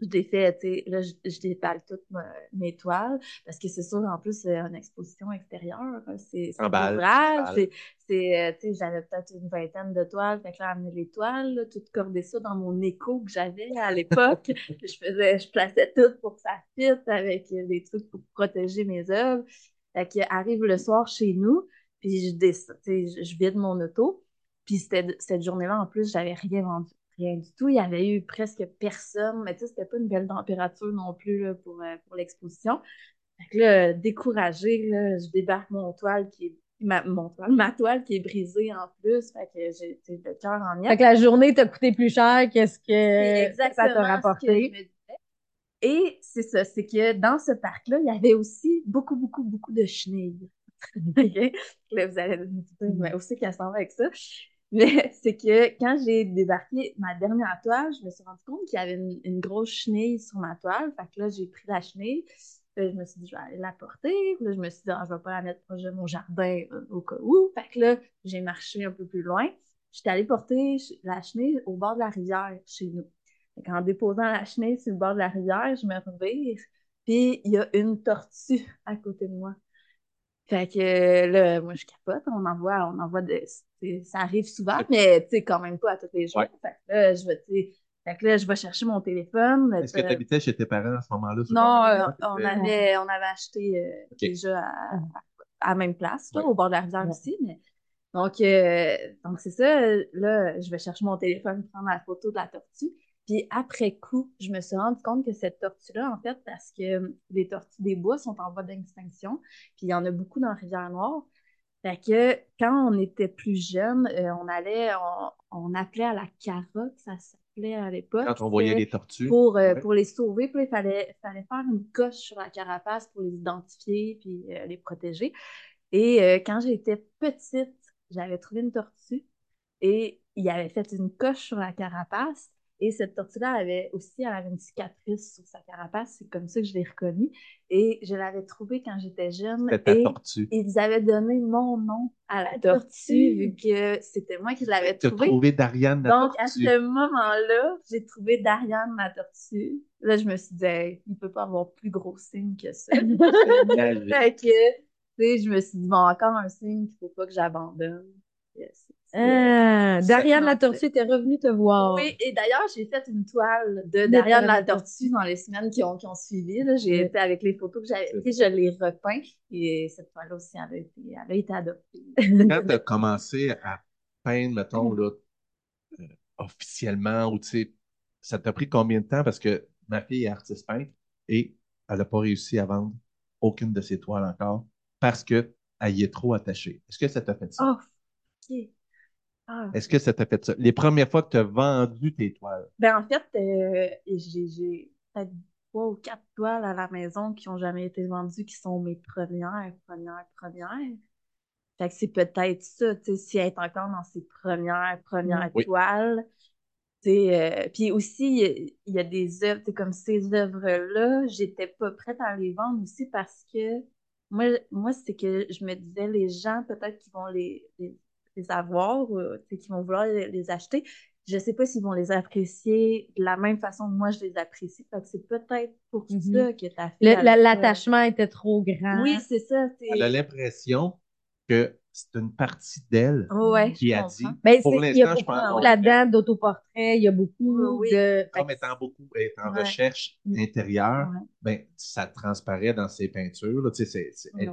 je l'ai fait, tu sais, là, je, je déballe toutes ma- mes toiles, parce que c'est sûr, en plus, c'est une exposition extérieure, hein, c'est emballe. c'est, c'est, euh, tu sais, j'avais peut-être une vingtaine de toiles, fait que là, amener les toiles, là, tout corder ça dans mon écho que j'avais à l'époque, je faisais, je plaçais tout pour que ça fitte avec euh, des trucs pour protéger mes œuvres, fait que arrive le soir chez nous, puis je je, je vide mon auto, puis c'était cette journée-là, en plus, j'avais rien vendu. Rien du tout. Il y avait eu presque personne. Mais tu sais, c'était pas une belle température non plus là, pour, euh, pour l'exposition. Fait que là, découragée, là, je débarque mon toile qui est ma, mon toile, ma toile qui est brisée en plus. Fait que j'ai le cœur en miettes. Fait que la journée t'a coûté plus cher que ce C'est que ça t'a ce que je rapporté. Et c'est ça, c'est que dans ce parc-là, il y avait aussi beaucoup, beaucoup, beaucoup de chenilles. OK? Là, vous allez me dire, mais aussi qu'elle s'en va avec ça? Mais c'est que quand j'ai débarqué ma dernière toile, je me suis rendu compte qu'il y avait une, grosse chenille sur ma toile. Fait que là, j'ai pris la chenille. Je me suis dit, je vais aller la porter. Là, je me suis dit, ah, je vais pas la mettre proche de mon jardin euh, au cas où. Fait que là, j'ai marché un peu plus loin. J'étais allée porter la chenille au bord de la rivière chez nous. Fait qu'en déposant la chenille sur le bord de la rivière, je me revire. Puis il y a une tortue à côté de moi. Fait que euh, là, moi, je capote. On envoie, on envoie de. C'est- Ça arrive souvent, mais tu sais, quand même pas à tous les jours. Ouais. Fait que là, je vais, fait que là, je vais chercher mon téléphone. Est-ce que Euh, tu habitais chez tes parents à ce moment-là? non, euh, on avait, on avait acheté euh, déjà à, la même place, là, Ouais. au bord de la rivière Ouais. aussi. Mais... Donc, euh, donc c'est ça. Là, je vais chercher mon téléphone, prendre la photo de la tortue. Puis après coup, je me suis rendu compte que cette tortue-là, en fait, parce que les tortues des bois sont en voie d'extinction, puis il y en a beaucoup dans la Rivière-Noire. Fait que quand on était plus jeune, euh, on allait, on, on appelait à la carotte, ça s'appelait à l'époque. Quand on voyait les tortues. pour, euh, Ouais. pour les sauver. Puis il fallait, fallait faire une coche sur la carapace pour les identifier puis euh, les protéger. Et quand j'étais petite, j'avais trouvé une tortue et il avait fait une coche sur la carapace. Et cette tortue-là avait aussi elle avait une cicatrice sur sa carapace. C'est comme ça que je l'ai reconnue. Et je l'avais trouvée quand j'étais jeune. C'était ta Et tortue. ils avaient donné mon nom à la tortue, vu que c'était moi qui l'avais Tu as trouvée. trouvé Dariane la Donc, à ce moment-là, j'ai trouvé Dariane la tortue. Là, je me suis dit, Hey, il peut pas avoir plus gros signe que ça. Fait que, tu sais, je me suis dit, bon, encore un signe qu'il faut pas que j'abandonne. Yes. Ah, Dariane la tortue était revenue te voir. Oui, et d'ailleurs, j'ai fait une toile de Dariane la tortue dans les semaines qui ont, qui ont suivi. Là. J'ai été avec les photos que j'avais prises, je l'ai repeint. Et cette toile-là aussi, elle a été, elle a été adoptée. Quand tu as commencé à peindre, mettons, là, euh, officiellement, ou tu sais, ça t'a pris combien de temps? Parce que ma fille est artiste peintre et elle n'a pas réussi à vendre aucune de ses toiles encore parce qu'elle y est trop attachée. Est-ce que ça t'a fait ça? Oh, ok. Ah. Est-ce que ça t'a fait ça? Les premières fois que tu as vendu tes toiles, Ben, en fait, euh, j'ai peut-être trois ou quatre toiles à la maison qui ont jamais été vendues, qui sont mes premières, premières, premières. Fait que c'est peut-être ça, tu sais, si elle est encore dans ses premières, premières Oui. toiles. Tu sais, euh, puis aussi, il y a- il y, a des œuvres, tu sais, comme ces œuvres-là, j'étais pas prête à les vendre aussi parce que moi, moi c'est que je me disais, les gens, peut-être qu'ils vont les, les, les avoir, sais, qu'ils vont vouloir les, les acheter. Je sais pas s'ils vont les apprécier de la même façon que moi je les apprécie. Fait que c'est peut-être pour Mhm. ça que ta fille. La- L'attachement était trop grand. Oui, c'est ça. elle a l'impression que c'est une partie d'elle Ouais, qui a comprends. dit, Ben, pour c'est- il y a l'instant, je beaucoup pense qu'on- là-dedans d'autoportraits, il y a beaucoup Oui, de. comme étant beaucoup, est en Ouais. recherche intérieure, Ouais. ben, ça transparaît dans ses peintures. Là, tu sais, c'est- elles,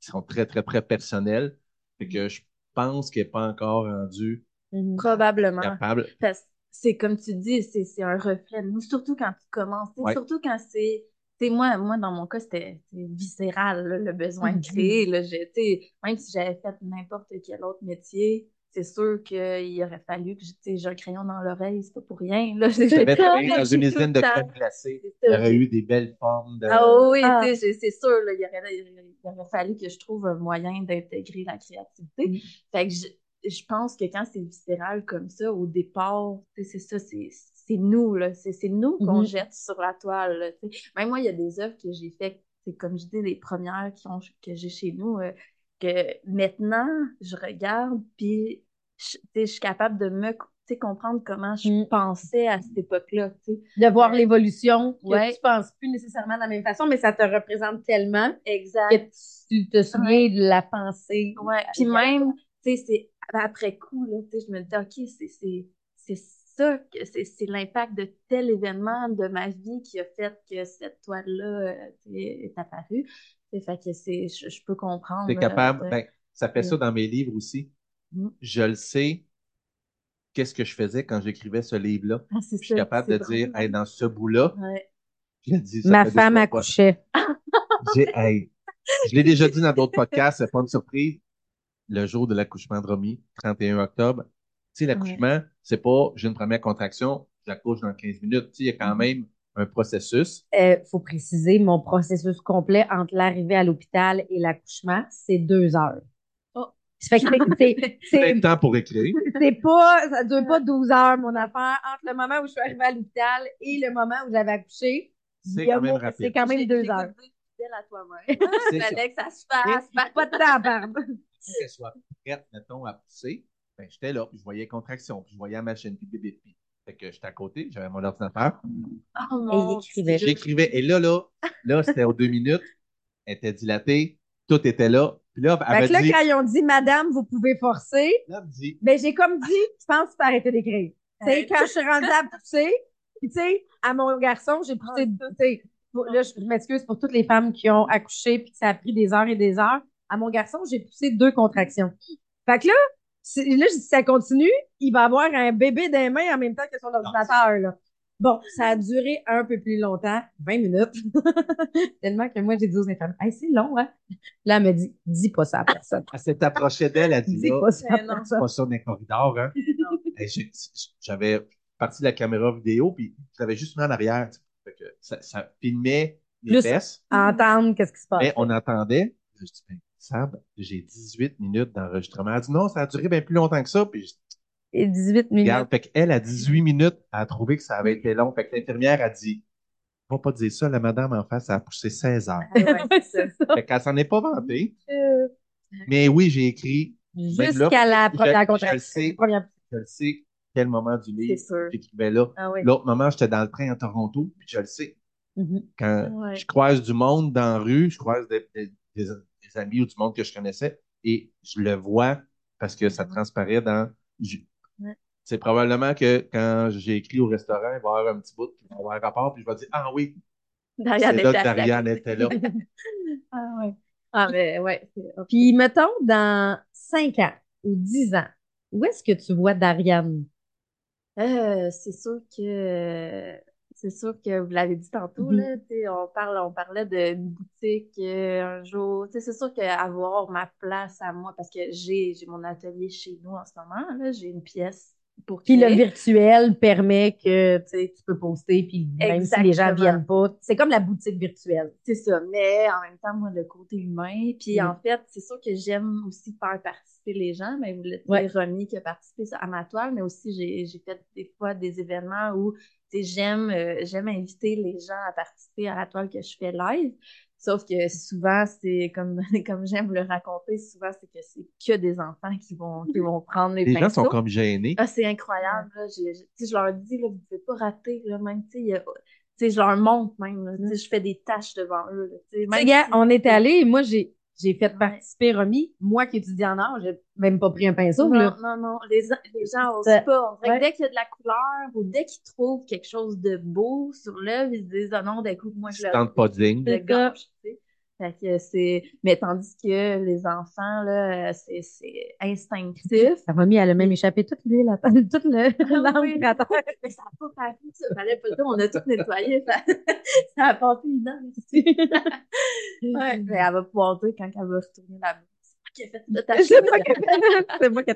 sont très, très, très personnelles. Fait que je pense qu'elle n'est pas encore rendue Mhm. Probablement. capable. Parce que c'est comme tu dis, c'est c'est un reflet de nous, surtout quand tu commences, Ouais. surtout quand c'est. Tu sais, moi, moi, dans mon cas, c'était c'était viscéral, là, le besoin Mhm. de créer. Là, J'ai- tu sais, même si j'avais fait n'importe quel autre métier, c'est sûr qu'il aurait fallu que j'ai un crayon dans l'oreille, c'est pas pour rien. Là, J'ai- dans une usine de crème glacée. Il y aurait eu des belles formes de. Ah oui, Ah. c'est sûr, là, il, aurait, il aurait fallu que je trouve un moyen d'intégrer la créativité. Mm. Fait que je, je pense que quand c'est viscéral comme ça, au départ, tu sais, c'est ça, c'est c'est nous, là. C'est c'est nous qu'on Mhm. jette sur la toile, là. Même moi, il y a des œuvres que j'ai faites, c'est comme je dis, les premières qui ont, que j'ai chez nous, euh, que maintenant, je regarde, puis je, tu sais, je suis capable de me tu sais, comprendre comment je Mm. pensais à cette époque-là, tu sais. De voir l'évolution, que Ouais. tu penses plus nécessairement de la même façon, mais ça te représente tellement Exact. que tu te souviens de la pensée. Ouais, puis même, tu sais, c'est après coup, là, tu sais, je me dis, OK, c'est, c'est, c'est ça, que c'est, c'est l'impact de tel événement de ma vie qui a fait que cette toile-là euh, tu sais, est apparue. Fait que c'est, je, je peux comprendre. Tu es euh, capable. de- Ben, ça fait ça dans mes livres aussi. Je le sais. Qu'est-ce que je faisais quand j'écrivais ce livre-là? Ah, Je suis ça, capable de dire, hey, dans ce bout-là, Ouais. je le dis. ça Ma femme accouchait. J'ai, hey, je l'ai déjà dit dans d'autres podcasts, c'est pas une surprise. le jour de l'accouchement de Romy, 31 octobre. Tu sais, l'accouchement, c'est pas j'ai une première contraction, j'accouche dans 15 minutes. Tu sais, il y a quand même un processus. Euh, faut préciser, mon processus complet entre l'arrivée à l'hôpital et l'accouchement, c'est deux heures. Ça fait que c'est- temps pour écrire. c'est pas, ça dure pas 12 heures, mon affaire, entre le moment où je suis arrivée à l'hôpital et le moment où j'avais accouché. C'est quand même rapide. C'est quand même deux heures. fidèle à toi-même. C'est ça. Fallait que ça se fasse. Pas de temps à perdre. Pour qu'elle soit prête, mettons, à pousser, ben, j'étais là, puis je voyais contraction, puis je voyais la machine, puis bébé, puis. Fait que j'étais à côté, j'avais mon ordinateur, Oh, mon écrivait. Dieu. j'écrivais, et là, là, là, c'était aux deux minutes, elle était dilatée, tout était là, puis là, elle Fait que là, dit, quand ils ont dit, Madame, vous pouvez forcer, dit, ben, j'ai comme dit, je pense que tu peux arrêter d'écrire. Sais, quand je suis rendue à pousser, tu sais, à mon garçon, j'ai poussé, tu sais, pour- là, je m'excuse pour toutes les femmes qui ont accouché puis que ça a pris des heures et des heures. À mon garçon, j'ai poussé deux contractions. Fait que là, là, je dis, si ça continue, il va avoir un bébé dans les mains en même temps que son ordinateur, là. Bon, ça a duré un peu plus longtemps, 20 minutes. Tellement que moi, j'ai dit aux infirmières, hey, c'est long, hein? Là, elle me dit, dis pas ça à personne. elle s'est approchée d'elle, elle a dit, Dis pas ça à non. personne. pas ça dans les corridors, hein. J'avais parti de la caméra vidéo, puis je l'avais juste mis en arrière. Fait que ça, ça filmait les fesses, Entendre qu'est-ce qui se passe. mais on entendait. Je dis, ben, Sab, j'ai 18 minutes d'enregistrement. Elle dit, non, ça a duré bien plus longtemps que ça. Puis Et 18 minutes. regarde, fait qu'elle, à 18 minutes, elle a trouvé que ça avait été long. Fait que l'infirmière a dit, va pas dire ça, la madame en face, ça a poussé 16 heures. Ah ouais, c'est ça. Fait qu'elle s'en est pas vantée. Euh, Mais oui, j'ai écrit, Jusqu'à la je- première je contraction. le sais. Première- je le sais, quel moment du livre C'est sûr. j'écrivais là. Ah oui. L'autre moment, j'étais dans le train à Toronto, puis je le sais. Mhm. Quand Ouais. je croise du monde dans la rue, je croise des, des- des- des amis ou du monde que je connaissais, et je le vois parce que ça transparaît dans. Ouais. C'est probablement que quand j'ai écrit au restaurant, il va y avoir un petit bout qui va avoir un rapport, puis je vais dire Ah oui, Dariane c'est là que Dariane était là. Ah ouais. Ah mais ouais. Puis, mettons, dans 5 ans ou 10 ans, où est-ce que tu vois Dariane? Euh, c'est sûr que c'est sûr que vous l'avez dit tantôt Mhm. là, on parle on parlait d'une boutique euh, un jour, c'est sûr qu'avoir ma place à moi parce que j'ai j'ai mon atelier chez nous en ce moment là, j'ai une pièce pour Puis le virtuel permet que tu peux poster, puis même si les gens Exactement. viennent pas, c'est comme la boutique virtuelle. C'est ça, mais en même temps, moi, le côté humain. Puis Mm. en fait, c'est sûr que j'aime aussi faire participer les gens. Mais vous le Ouais. qui a participé à ma toile, mais aussi j'ai fait des fois des événements où j'aime euh, j'aime inviter les gens à participer à la toile que je fais live. Sauf que souvent, c'est comme, comme j'aime le raconter, souvent, c'est que c'est que des enfants qui vont, qui vont prendre les Les gens sont pinceaux. comme gênés. Ah, c'est incroyable, là. Je leur dis, là, vous pouvez pas rater, là, même, tu sais, je leur montre même, là, je fais des tâches devant eux, là, même on est allé et moi, j'ai, j'ai fait Ouais. participer Romy. Moi qui étudie en art, j'ai même pas pris un pinceau, Non, là. non, non, les, les gens osent Ça- pas. On dirait ouais. que dès qu'il y a de la couleur ou dès qu'ils trouvent quelque chose de beau sur l'œuvre, ils se disent, ah non, d'un coup, moi, je le, sentent pas C'est ça. gâche, tu sais. Fait que c'est, mais tandis que les enfants, là, c'est, c'est instinctif. La Romy, elle a même échappé toute l'huile, toute le, Ah oui. Mais ça n'a pas paru, ça. Fallait pas le dire, on a tout nettoyé. ça, ça a passé une dent ici. Ouais, mais elle va pouvoir dire quand elle va retourner là-bas. C'est moi qui ai fait C'est moi qui.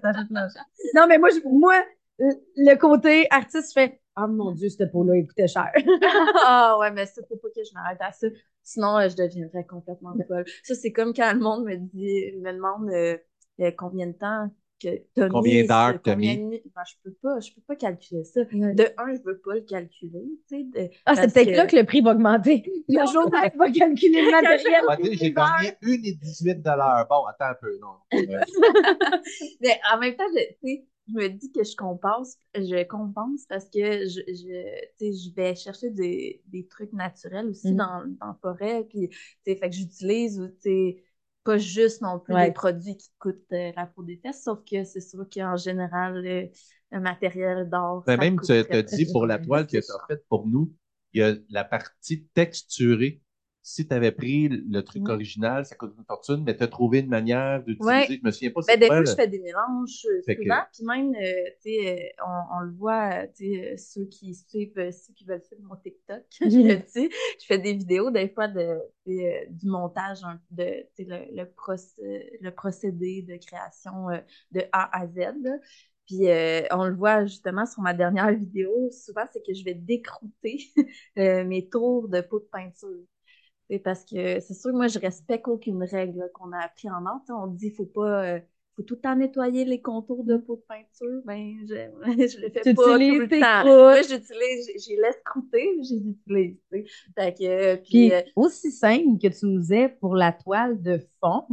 Non, mais moi, je- moi, le le côté artiste, je fais Oh mon Dieu, cette peau-là, elle coûtait cher. Ah ouais, mais ça, faut pas que je m'arrête à ça. Sinon, euh, je deviendrais complètement folle. Ça, c'est comme quand le monde me dit, me demande euh, euh, combien de temps que t'as Combien mis, d'heures combien mis? de. Ben, je peux pas, je peux pas calculer ça. De un, je veux pas le calculer, tu sais. de- Ah, c'est peut-être que- là que le prix va augmenter. Le jour où elle va calculer le matériel. J'ai gagné 1,18 Bon, attends un peu, non. Mais en même temps, je, tu sais, je me dis que je compense, je compense parce que je, je, tu sais, je vais chercher des, des trucs naturels aussi Mhm. dans, dans la forêt. Puis, tu sais, fait que j'utilise, tu sais, pas juste non plus Ouais. des produits qui coûtent euh, la peau des fesses, sauf que c'est sûr qu'en général, le, le matériel d'or. Ben, même, tu as dit pour la toile que tu as faite pour nous, il y a la partie texturée. Si tu avais pris le truc Mm. original, ça coûte une fortune, mais tu as trouvé une manière d'utiliser. Ouais. Je me souviens pas Ben, des fois, là. je fais des mélanges euh, souvent, puis même, euh, tu sais, euh, on, on le voit, tu sais, ceux qui suivent, ceux qui veulent suivre mon TikTok, je le dis, je fais des vidéos des fois de, tu sais, du montage, de, tu sais, le, le, procé- le procédé de création euh, de A à Z, là. Puis euh, on le voit justement sur ma dernière vidéo, souvent c'est que je vais décrouter euh, mes tours de pot de peinture. C'est parce que c'est sûr que moi, je respecte aucune règle qu'on a appris en art. Sais, On dit faut pas euh, faut tout le temps nettoyer les contours de peau de peinture. Ben, je, je le fais pas tout le temps. Moi, j'utilise, les laisse croûter, mais je les utilise. Fait que, euh, puis, Puis euh, aussi simple que tu nous disais pour la toile de fond,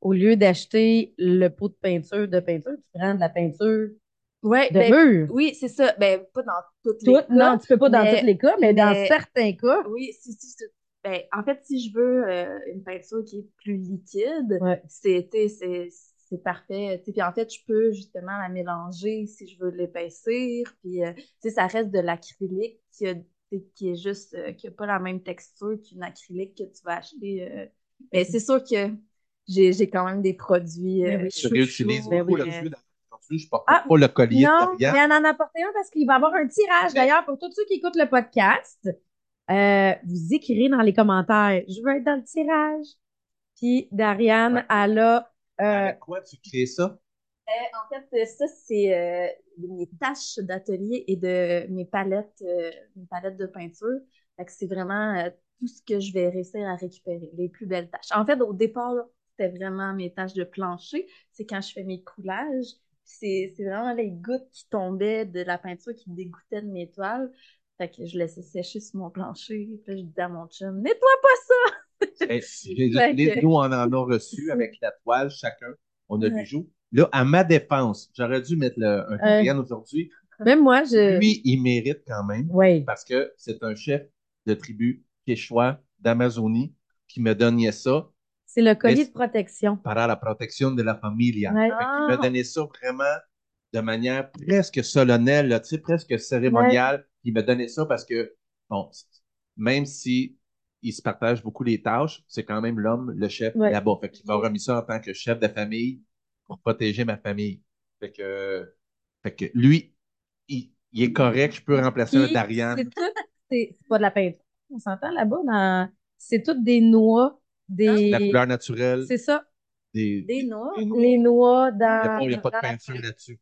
au lieu d'acheter le pot de peinture de peinture, tu prends de la peinture ouais, de ben, mur. oui, c'est ça. Ben, pas dans toutes les cas. non, tu peux pas dans mais- tous les cas, mais, dans certains cas, Oui, si, si, si- ben, en fait, si je veux euh, une peinture qui est plus liquide, Ouais. c'est, parfait. Puis en fait, je peux justement la mélanger si je veux l'épaissir. Puis, euh, tu sais, ça reste de l'acrylique qui, qui est juste, euh, qui n'a pas la même texture qu'une acrylique que tu vas acheter. euh. Mais c'est sûr que j'ai, j'ai quand même des produits. Ben euh, oui. Tu chouchous, réutilises Ben beaucoup le. Je porte Ah, pas le collier non, mais on en a apporté un parce qu'il va y avoir un tirage. D'ailleurs, pour tous ceux qui écoutent le podcast, euh, vous écrirez dans les commentaires « Je veux être dans le tirage ». Puis Dariane, Ouais. elle a... euh, Avec quoi tu crées ça? Euh, en fait, ça, c'est euh, mes tâches d'atelier et de mes palettes, euh, mes palettes de peinture. Fait que c'est vraiment euh, tout ce que je vais réussir à récupérer, les plus belles tâches. En fait, au départ, c'était vraiment mes tâches de plancher. C'est quand je fais mes coulages. C'est c'est vraiment les gouttes qui tombaient de la peinture qui dégoûtaient de mes toiles. Fait que je laissais sécher sur mon plancher. Puis je disais à mon chum, nettoie pas ça! Les- que- Nous, on en a reçu avec la toile, chacun. On a Ouais. du jour. Là, à ma défense, j'aurais dû mettre le, un Ariane aujourd'hui. même moi, je... Lui, il mérite quand même Oui. parce que c'est un chef de tribu quechua d'Amazonie qui me donnait ça C'est le collier Mais- de protection. para la protection de la familia. Ouais. Fait qu'il m'a donné ça vraiment de manière presque solennelle, là, tu sais, presque cérémoniale. Il m'a donné ça parce que, bon, même si il se partage beaucoup les tâches, c'est quand même l'homme, le chef Ouais. là-bas. Fait qu'il m'a remis ça en tant que chef de famille pour protéger ma famille. Fait que, fait que lui, il, il est correct, je peux remplacer un Darian. C'est tout, c'est pas de la peinture. On s'entend là-bas dans... C'est toutes des noix, des... La couleur naturelle, C'est ça. des, Des noix. Les noix il n'y a, dans... pas- il y a pas de peinture là-dessus.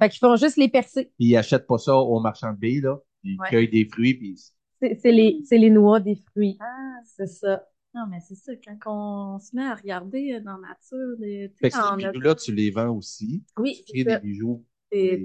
Fait qu'ils font juste les percer. Puis il achète pas ça au marchand de billes, là. Il Ouais. cueille des fruits, puis C'est c'est les, c'est les noix des fruits. Ah, C'est ça. Non, mais c'est ça, quand on se met à regarder euh, dans la nature, Fait que ces a- bijoux-là, tu les vends aussi. Oui, Tu crées des bijoux.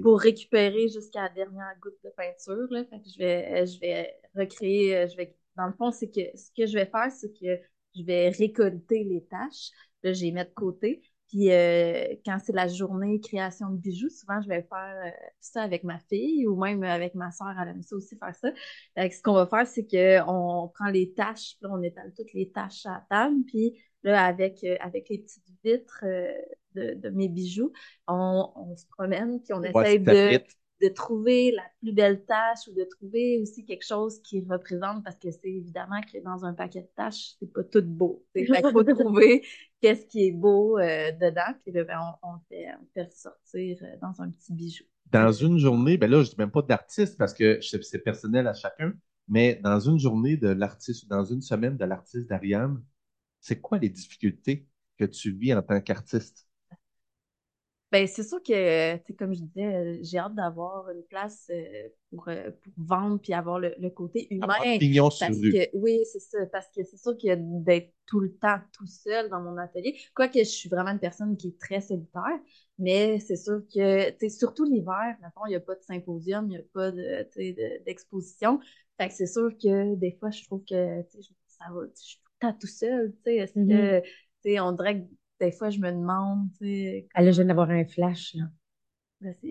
Pour récupérer jusqu'à la dernière goutte de peinture, là. Fait que je vais, euh, je vais recréer, euh, je vais, dans le fond, c'est que, ce que je vais faire, c'est que je vais récolter les tâches. Là, je les mets de côté. Puis, euh, quand c'est la journée création de bijoux, souvent, je vais faire euh, ça avec ma fille ou même avec ma soeur, elle aime ça aussi faire ça. Fait que ce qu'on va faire, c'est qu'on prend les tâches, puis là, on étale toutes les tâches à la table, puis là, avec, euh, avec les petites vitres euh, de, de mes bijoux, on, on se promène, puis on essaye de, de trouver la plus belle tâche ou de trouver aussi quelque chose qui représente, parce que c'est évidemment que dans un paquet de tâches, c'est pas tout beau. Fait qu'il faut trouver qu'est-ce qui est beau euh, dedans, puis ben, on, on fait, ressortir euh, dans un petit bijou. Dans une journée, ben là, je dis même pas d'artiste parce que c'est personnel à chacun, mais dans une journée de l'artiste dans une semaine de l'artiste d'Ariane, c'est quoi les difficultés que tu vis en tant qu'artiste? Ben, c'est sûr que, comme je disais, j'ai hâte d'avoir une place euh, pour, euh, pour vendre puis avoir le, le côté humain. Pignon sur Parce rue. que, oui, c'est ça, parce que c'est sûr que d'être tout le temps tout seul dans mon atelier, quoique je suis vraiment une personne qui est très solitaire, mais c'est sûr que, surtout l'hiver, il n'y a pas de symposium, il n'y a pas de- d'exposition. Fait que c'est sûr que des fois, je trouve que, je- ça va, je suis tout le temps tout seul, est-ce que, sais, on dirait que des fois, je me demande, tu sais, Elle vient d'avoir un flash, là.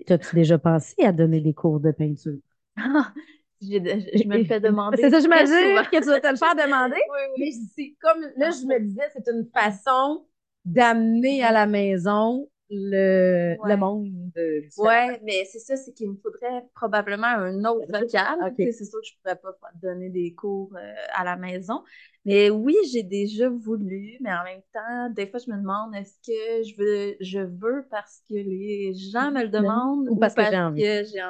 T'as-tu déjà pensé à donner des cours de peinture? J'ai- je, je me fais demander. C'est ça, j'imagine que tu vas te le faire demander. Oui, oui. Mais c'est comme, là, je me disais, c'est une façon d'amener à la maison le, Ouais. le monde Ouais, mais c'est ça, c'est qu'il me faudrait probablement un autre local. C'est sûr que je pourrais pas donner des cours euh, à la maison. Mais oui, j'ai déjà voulu, mais en même temps, des fois, je me demande est-ce que je veux, je veux parce que les gens me le demandent Ou parce que j'ai envie. j'ai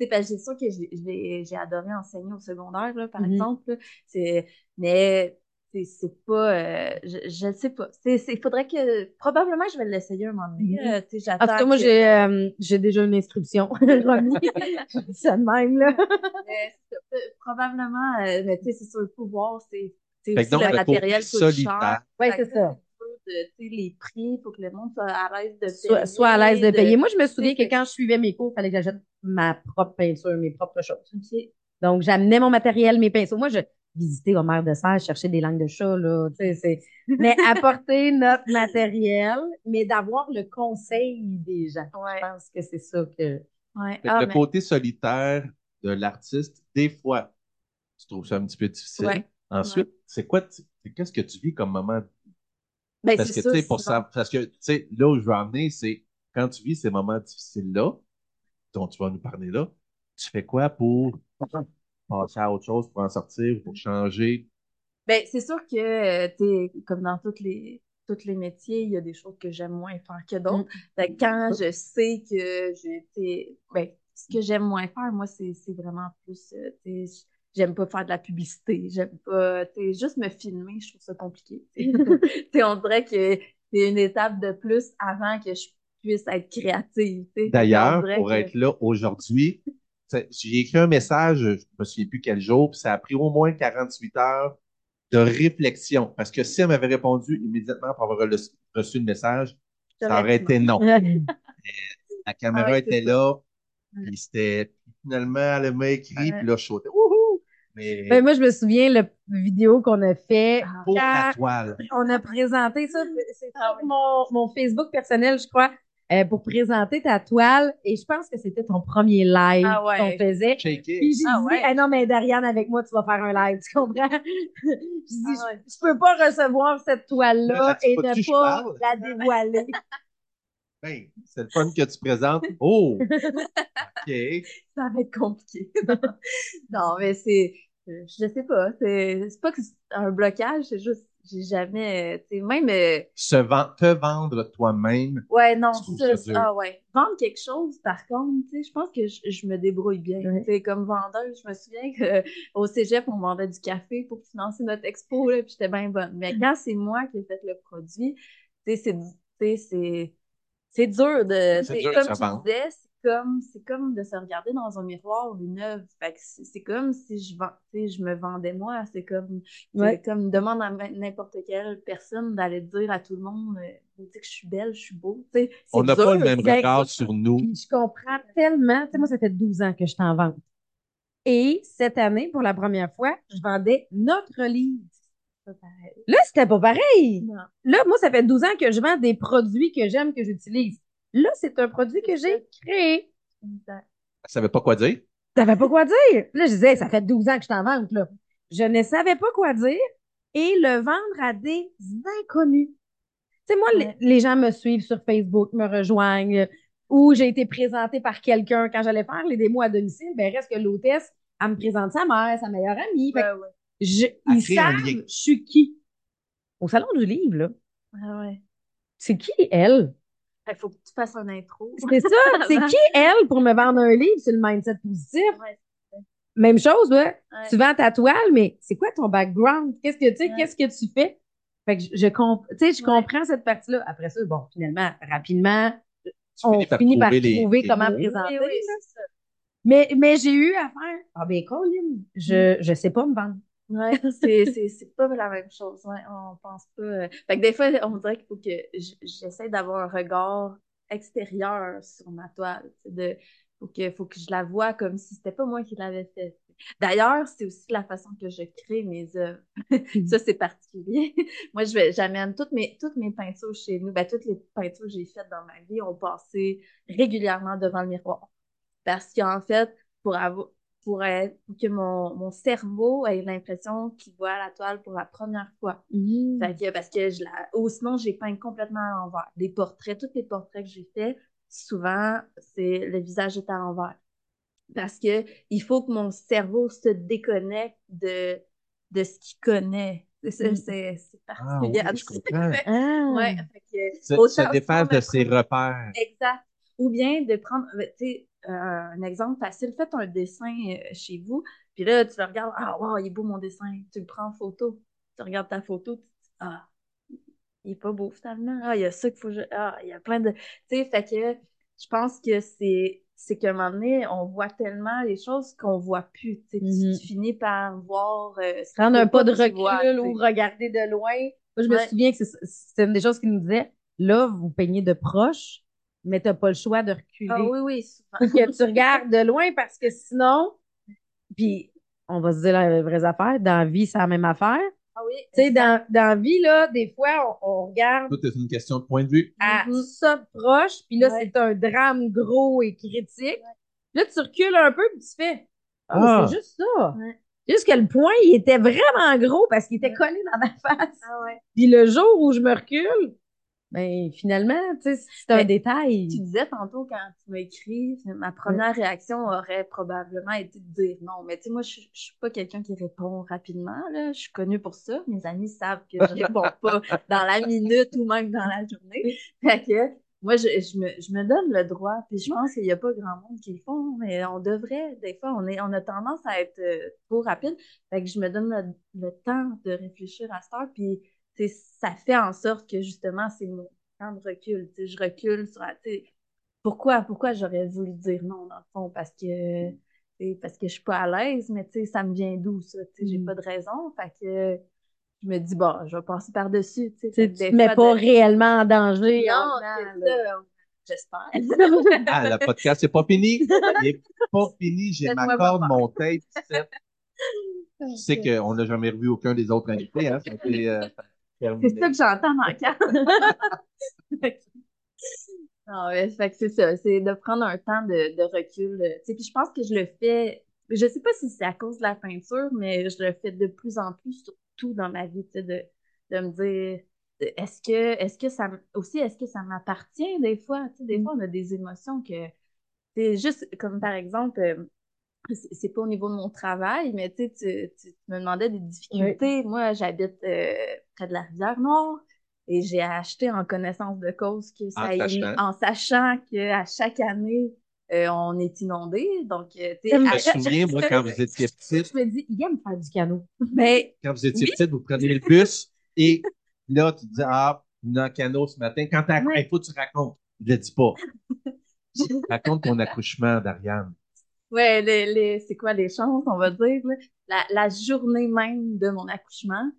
sais, parce que c'est sûr que j'ai- adoré enseigner au secondaire, là, par Mhm. exemple. C'est, mais c'est c'est pas, euh, je, je ne sais pas. C'est, c'est, faudrait que, probablement, je vais l'essayer un moment donné. Mhm. Euh, tu sais, En tout cas, moi, que- j'ai euh, j'ai déjà une instruction. Je dis ça de même, là. Mais ça, peu- probablement, euh, mais tu sais, c'est sur le pouvoir, c'est c'est Fait donc, le matériel coûte solitaire. cher. Ouais, Fait que c'est ça. de, tu sais, les prix, il faut que le monde soit à l'aise de payer. Soit, soit à l'aise de payer. Moi, je me souviens que quand je suivais mes cours, il fallait que j'achète ma propre peinture, mes propres choses. Donc, j'amenais mon matériel, mes pinceaux. Moi, je visitais Homer de Serre, chercher des langues de chat, là, tu sais, c'est... Mais apporter notre matériel, mais d'avoir le conseil des gens. Ouais, Je pense que c'est ça que... ouais. Ah, le mais- côté solitaire de l'artiste, des fois, tu trouves ça un petit peu difficile. Ouais. Ensuite, c'est quoi, qu'est-ce que tu vis comme moment? ben, Parce c'est que, tu ça, sais, pour ça, parce que, tu sais, là où je veux amener, c'est quand tu vis ces moments difficiles-là, dont tu vas nous parler là, tu fais quoi pour passer à autre chose, pour en sortir, pour changer? Ben, c'est sûr que, euh, comme dans toutes les, tous les métiers, il y a des choses que j'aime moins faire que d'autres. Que quand je sais que j'ai été, ben, ce que j'aime moins faire, moi, c'est, c'est vraiment plus, euh, j'aime pas faire de la publicité, j'aime pas, juste me filmer, je trouve ça compliqué. on dirait que c'est une étape de plus avant que je puisse être créative. D'ailleurs, pour que- être là aujourd'hui, j'ai écrit un message, je me souviens plus quel jour, puis ça a pris au moins 48 heures de réflexion. Parce que si elle m'avait répondu immédiatement pour avoir re- reçu le message, ça aurait été non. La caméra Ah c'est était là, puis c'était finalement, elle m'a écrit, puis là, je sautais. Wouhou! Mais Ben, moi, je me souviens, la vidéo qu'on a fait, pour la toile. on a présenté ça, c'est Ah sur mon, mon Facebook personnel, je crois, euh, pour présenter ta toile, et je pense que c'était ton premier live Ah ouais. qu'on faisait. Puis j'ai Ah dit, ouais. Ah non, mais Dariane, avec moi, tu vas faire un live, tu comprends? je dis, Ah ouais. je, je peux pas recevoir cette toile-là Là, et ne pas la dévoiler. Ben, c'est le fun que tu présentes. Oh! OK. ça va être compliqué. non, mais c'est, euh, je sais pas, c'est c'est pas que c'est un blocage, c'est juste, j'ai jamais, euh, tu sais, même, euh, Se vend- te vendre toi-même. ouais, non, ça, ça ah ouais. Vendre quelque chose, par contre, tu sais, je pense que je, je me débrouille bien. Ouais. Tu sais, comme vendeuse, je me souviens que au cégep, on vendait du café pour financer notre expo, là, puis j'étais bien bonne. Mais quand c'est moi qui ai fait le produit, tu sais, c'est, tu sais, c'est, c'est dur de, de comme se tu vendre. disais, c'est comme, c'est comme de se regarder dans un miroir une œuvre. Fait que c'est c'est comme si je sais, je me vendais moi. C'est comme, c'est Ouais. comme demande à n'importe quelle personne d'aller dire à tout le monde, euh, vous dites que je suis belle, je suis beau. Tu sais, c'est On n'a pas le même regard sur nous. Je comprends tellement. Moi, ça fait 12 ans que je t'en vends. Et cette année, pour la première fois, je vendais notre livre. Là, c'était pas pareil. Non. Là, moi, ça fait 12 ans que je vends des produits que j'aime, que j'utilise. Là, c'est un produit que j'ai créé. Exact. Elle savait pas quoi dire? Je savais pas quoi dire. Là, je disais, ça fait 12 ans que je t'en vante, là. Je ne savais pas quoi dire et le vendre à des inconnus. Tu sais, moi, Ouais. les, les gens me suivent sur Facebook, me rejoignent, ou j'ai été présentée par quelqu'un quand j'allais faire les démos à domicile, ben reste que l'hôtesse, elle me présente sa mère, sa meilleure amie. Ouais, ouais. je- Elle ils savent je suis qui. Au salon du livre, là. Ah ouais. C'est qui elle? Il faut que tu fasses un intro. C'est ça. C'est qui elle pour me vendre un livre sur le mindset positif? Ouais. Même chose, ouais. Ouais. Tu vends ta toile, mais c'est quoi ton background? Qu'est-ce que tu sais, Ouais. qu'est-ce que tu fais? Fait que je, je, comp- tu sais, je Ouais. comprends cette partie-là. Après ça, bon, finalement, rapidement, Tu on finit par trouver les- trouver les comment présenter. Oui, c'est. Mais, mais j'ai eu à faire, ah ben, Colin, je, je sais pas me vendre. Ouais, c'est, c'est, c'est pas la même chose. Ouais, on pense pas. euh. Fait que des fois, on dirait qu'il faut que j'essaie d'avoir un regard extérieur sur ma toile. De, faut que, faut que je la vois comme si c'était pas moi qui l'avais fait. D'ailleurs, c'est aussi la façon que je crée mes œuvres. Ça, c'est particulier. Moi, j'amène toutes mes, toutes mes peintures chez nous. Ben, toutes les peintures que j'ai faites dans ma vie ont passé régulièrement devant le miroir. Parce qu'en fait, pour avoir, pour, être- que mon, mon cerveau ait l'impression qu'il voit la toile pour la première fois. Fait que, parce que je la, ou sinon, j'ai peint complètement à l'envers. Les portraits, tous les portraits que j'ai faits, souvent, c'est le visage est à l'envers. Parce que il faut que mon cerveau se déconnecte de, de ce qu'il connaît. C'est ça, Mm. c'est Ah, particulier. oui, je comprends. Ah. Ouais, fait que, Se, autant se défaire prendre de ses repères. Exact. Ou bien de prendre, tu sais, un exemple facile, faites un dessin euh, chez vous, puis là, tu le regardes, ah, wow, il est beau mon dessin. Tu le prends en photo, tu regardes ta photo, tu te dis, ah, il est pas beau finalement. Ah, il y a ça qu'il faut. Ah, il y a plein de. Tu sais, fait que je pense que c'est. C'est qu'à un moment donné, on voit tellement les choses qu'on voit plus. Tu Mhm. tu finis par voir. euh, Prendre un pas de recul vois, ou regarder de loin. Moi, je me souviens que c'est- c'est une des choses qu'il nous disait. Là, vous peignez de proche, mais t'as pas le choix de reculer. Ah oui, oui, souvent. Faut que tu regardes de loin parce que sinon, puis on va se dire les vraies affaires, dans la vie, c'est la même affaire. Ah oui. Tu sais, dans, dans la vie, là, des fois, on, on regarde Tout est une question de point de vue. à Mhm. ça proche, puis là, Ouais. c'est un drame gros et critique. Là, tu recules un peu, puis tu fais Ah, Ah. c'est juste ça. Ouais. Juste que le point, il était vraiment gros parce qu'il était collé dans ma face. Ah ouais. Puis le jour où je me recule, ben finalement, tu sais, c'est un Mais détail. Tu disais tantôt quand tu m'as écrit, ma première réaction aurait probablement été de dire non. Mais tu sais, moi, je, je suis pas quelqu'un qui répond rapidement. Là. Je suis connue pour ça. Mes amis savent que je réponds pas dans la minute ou même dans la journée. Fait que moi, je, je, me, je me donne le droit. Puis je pense qu'il y a pas grand monde qui le font, mais on devrait. Des fois, on, est, on a tendance à être euh, trop rapide. Fait que je me donne le, le temps de réfléchir à cette heure. Puis ça fait en sorte que justement, c'est mon temps de recul. Tu sais, je recule sur la. sais, Pourquoi, pourquoi j'aurais voulu dire non, dans le fond? Parce que, parce que je suis pas à l'aise, mais tu sais, ça me vient d'où, ça? Tu sais, j'ai Mm. pas de raison. Fait que je me dis, bon, je vais passer par-dessus. Tu te mets pas de- réellement en danger. Non, c'est ça. J'espère. Ah, le podcast, c'est pas fini. Il est pas fini. J'ai ma corde, mon tape. c'est- Tu sais qu'on n'a jamais revu aucun des autres invités. Hein? Ça a été, euh, terminé. C'est ça que j'entends dans le cadre. non, ouais, fait que c'est ça, c'est de prendre un temps de, de recul. euh, tu sais, puis je pense que je le fais, je sais pas si c'est à cause de la peinture, mais je le fais de plus en plus, surtout dans ma vie, tu sais, de, de me dire, est-ce que, est-ce que ça, aussi, est-ce que ça m'appartient des fois? Tu sais, des fois, on a des émotions que, c'est juste comme par exemple, euh, c'est pas au niveau de mon travail, mais tu, tu, tu tu me demandais des difficultés. Moi, j'habite euh, près de la rivière Noire et j'ai acheté en connaissance de cause que ça En y- sachant. en sachant qu'à chaque année, euh, on est inondé. Donc, euh, tu sais, Je me souviens, moi, quand vous étiez petite, Je me dis, il aime faire du canot. mais quand vous étiez Oui. petite, vous preniez le bus et là, tu te dis, ah, un canot ce matin. Quand il faut que tu racontes. Je le dis pas. Raconte ton accouchement d'Ariane. Ouais, les, les, c'est quoi les chances, on va dire, là? La, la journée même de mon accouchement,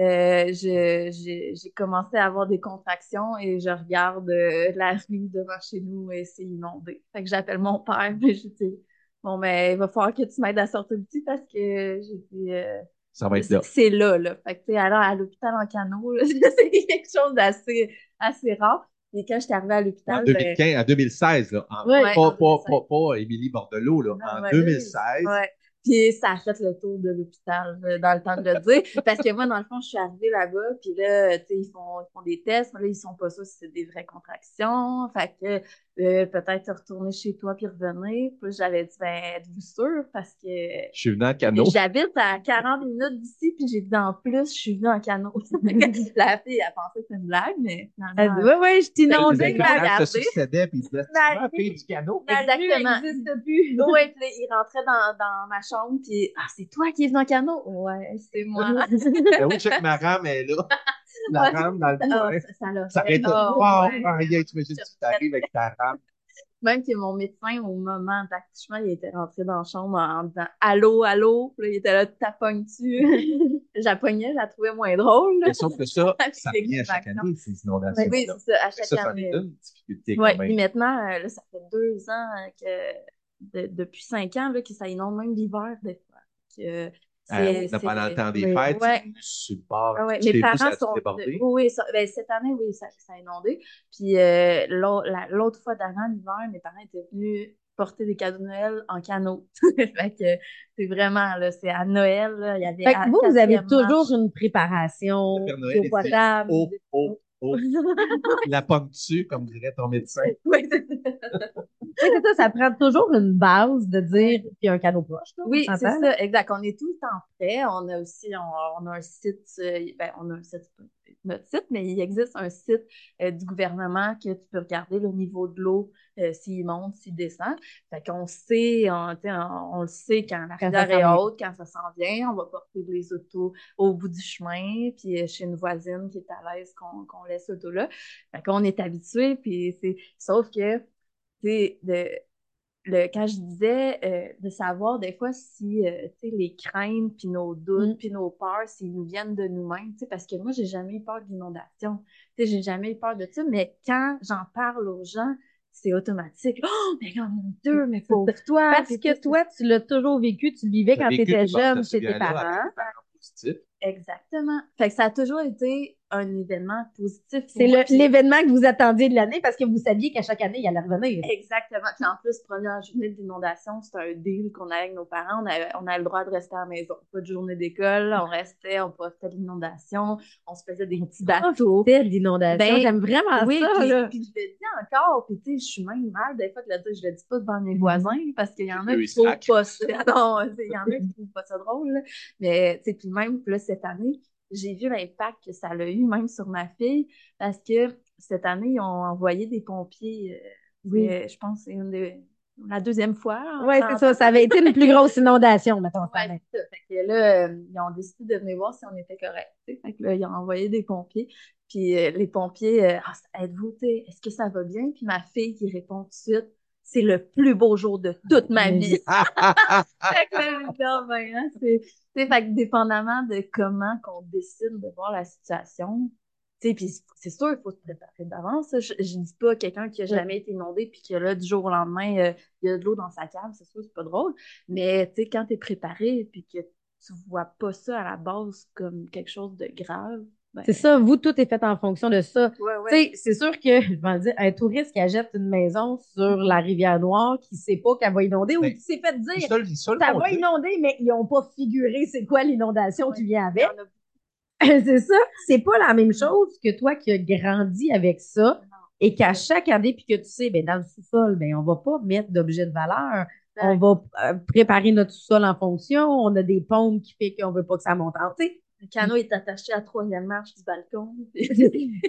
euh, je, j'ai, j'ai commencé à avoir des contractions et je regarde euh, la rue devant chez nous et c'est inondé. Fait que j'appelle mon père et je dis, bon, mais il va falloir que tu m'aides à sortir petit parce que j'ai dit, euh, Ça va être c'est là. c'est là, là. Fait que, tu sais, alors à l'hôpital en canot, là, c'est quelque chose d'assez, assez rare. Et quand j'étais arrivée à En l'hôpital, ben, 2015, en 2016, là. En- Ouais. pas, en pas, 2016. pas, pas Émilie Bordelot, là. Ah, en ouais. 2016. Ouais. Puis ça a fait le tour de l'hôpital euh, dans le temps de le dire. Parce que moi, dans le fond, je suis arrivée là-bas, puis là, tu sais, ils font, ils font des tests, mais là, ils sont pas sûrs si c'est des vraies contractions. Fait que euh, peut-être retourner chez toi puis revenir. Puis j'avais dit, ben, êtes-vous sûr? Parce que Je suis venu en canot. j'habite à 40 minutes d'ici, puis j'ai dit, en plus, je suis venue en canot. La fille, elle pensait que c'était une blague, mais Elle dit, ouais, ouais, je t'inondais. écrans, m'a regardé. se succédaient, puis vas vie. faire du canot? La rue Exactement. n'existe plus. Ouais, puis là, il rentrait dans, dans ma chambre, puis ah, c'est toi qui es venu en canot? Ouais, c'est moi. Ben oui, check ma rame est là. La rame dans le Ah, coin. ça, ça Ça arrête Ah, wow, ouais. aïe, tu t'arrives avec ta rame. Même que mon médecin, au moment d'accouchement, il était rentré dans la chambre en disant Allô, allô. Là, il était là, t'apognes-tu? J'appognais, je la trouvais moins drôle. là. Mais sauf que ça, ça les revient à chaque année, ces inondations. Oui, c'est ça, à chaque ça, ça année. est une difficulté même. puis maintenant, euh, là, ça fait deux ans euh, que, de- depuis cinq ans, là, que ça inonde même l'hiver, des fois. Que, Euh, c'est- on a pendant le temps des oui. fêtes, Ouais. Ah ouais, Chez mes parents sont. débordé. Oui, ça- ben, cette année, oui, ça, ça a inondé. Puis euh, l'au- la- l'autre fois d'avant, l'hiver, mes parents étaient venus porter des cadeaux de Noël en canot. fait que c'est vraiment, là, c'est à Noël, là, il y avait... Fait que vous, vous avez toujours une préparation fait potable. Oh. La pomme dessus, comme dirait ton médecin? Oui, c'est ça. Tu sais, c'est ça, ça prend toujours une base de dire, puis un cadeau proche. là, Oui, c'est ça, exact. On est tout le temps prêt. On a aussi, on, on a un site, euh, ben, on a un site, notre site, mais il existe un site euh, du gouvernement que tu peux regarder le niveau de l'eau, euh, s'il monte, s'il descend. Fait qu'on sait, on, le sait quand la rivière est haute, quand ça s'en vient, on va porter les autos au bout du chemin, puis euh, chez une voisine qui est à l'aise qu'on qu'on laisse l'auto là. Fait qu'on est habitué, puis c'est, sauf que, tu sais, le, quand je disais euh, de savoir des fois si euh, tu sais, les craintes, puis nos doutes, Mm. puis nos peurs, s'ils nous viennent de nous-mêmes, tu sais, parce que moi, j'ai jamais eu peur sais, j'ai jamais eu peur de ça, mais quand j'en parle aux gens, c'est automatique. Oh, mais oh mon Dieu, mais pauvre toi! Parce que toi, tu l'as toujours vécu, tu le vivais quand tu étais jeune chez tes parents. Exactement. Fait que ça a toujours été un événement positif. C'est l'événement que vous attendiez de l'année parce que vous saviez qu'à chaque année, il allait revenir. Exactement. Puis en plus, première journée d'inondation, c'était un deal qu'on avait avec nos parents. On avait, on avait le droit de rester à la maison. Pas de journée d'école. On restait, on profitait de l'inondation. On se faisait des petits bateaux. C'était de l'inondation? Ben, J'aime vraiment oui, ça. puis, là. puis je le dis encore, puis tu sais, je suis même mal des fois de le dire, je le dis pas devant mes voisins, parce qu'il y en a qui trouvent pas ça, non, il y en a qui trouvent pas ça drôle, là. mais tu sais, puis même, puis là, cette année, j'ai vu l'impact que ça a eu, même sur ma fille, parce que cette année, ils ont envoyé des pompiers, euh, Oui. je pense, que c'est une des- la deuxième fois. en Oui, 30 c'est ça. Ça avait été une plus grosse inondation, mettons. Ouais, ça. Fait que là, euh, ils ont décidé de venir voir si on était correct. Fait que là, ils ont envoyé des pompiers. Puis euh, les pompiers, euh, ah, êtes-vous, est-ce que ça va bien? Puis ma fille qui répond tout de suite, c'est le plus beau jour de toute ma vie. fait que là, je dis, Ah, ben, hein, c'est, fait que dépendamment de comment qu'on décide de voir la situation, tu sais, puis c'est sûr, il faut se préparer d'avance. Je, je dis pas quelqu'un qui a jamais été inondé puis que là, du jour au lendemain, euh, il y a de l'eau dans sa cave, c'est sûr, c'est pas drôle. Mais tu sais, quand t'es préparé puis que tu vois pas ça à la base comme quelque chose de grave, ben, C'est ça, vous, tout est fait en fonction de ça. Ouais, Tu ouais. sais, c'est sûr que, je vais dire, un touriste qui achète une maison sur la rivière Noire, qui sait pas qu'elle va inonder ou Ben, qui s'est fait dire se le- ils se le ça va inonder, mais ils n'ont pas figuré c'est quoi l'inondation qui vient avec. a c'est ça. C'est pas la même chose que toi qui as grandi avec ça et qu'à chaque année, puis que tu sais, ben, dans le sous-sol, ben, on va pas mettre d'objets de valeur. On va euh, préparer notre sous-sol en fonction. On a des pompes qui fait qu'on veut pas que ça monte en, tu sais. Le canot est attaché à la troisième marche du balcon.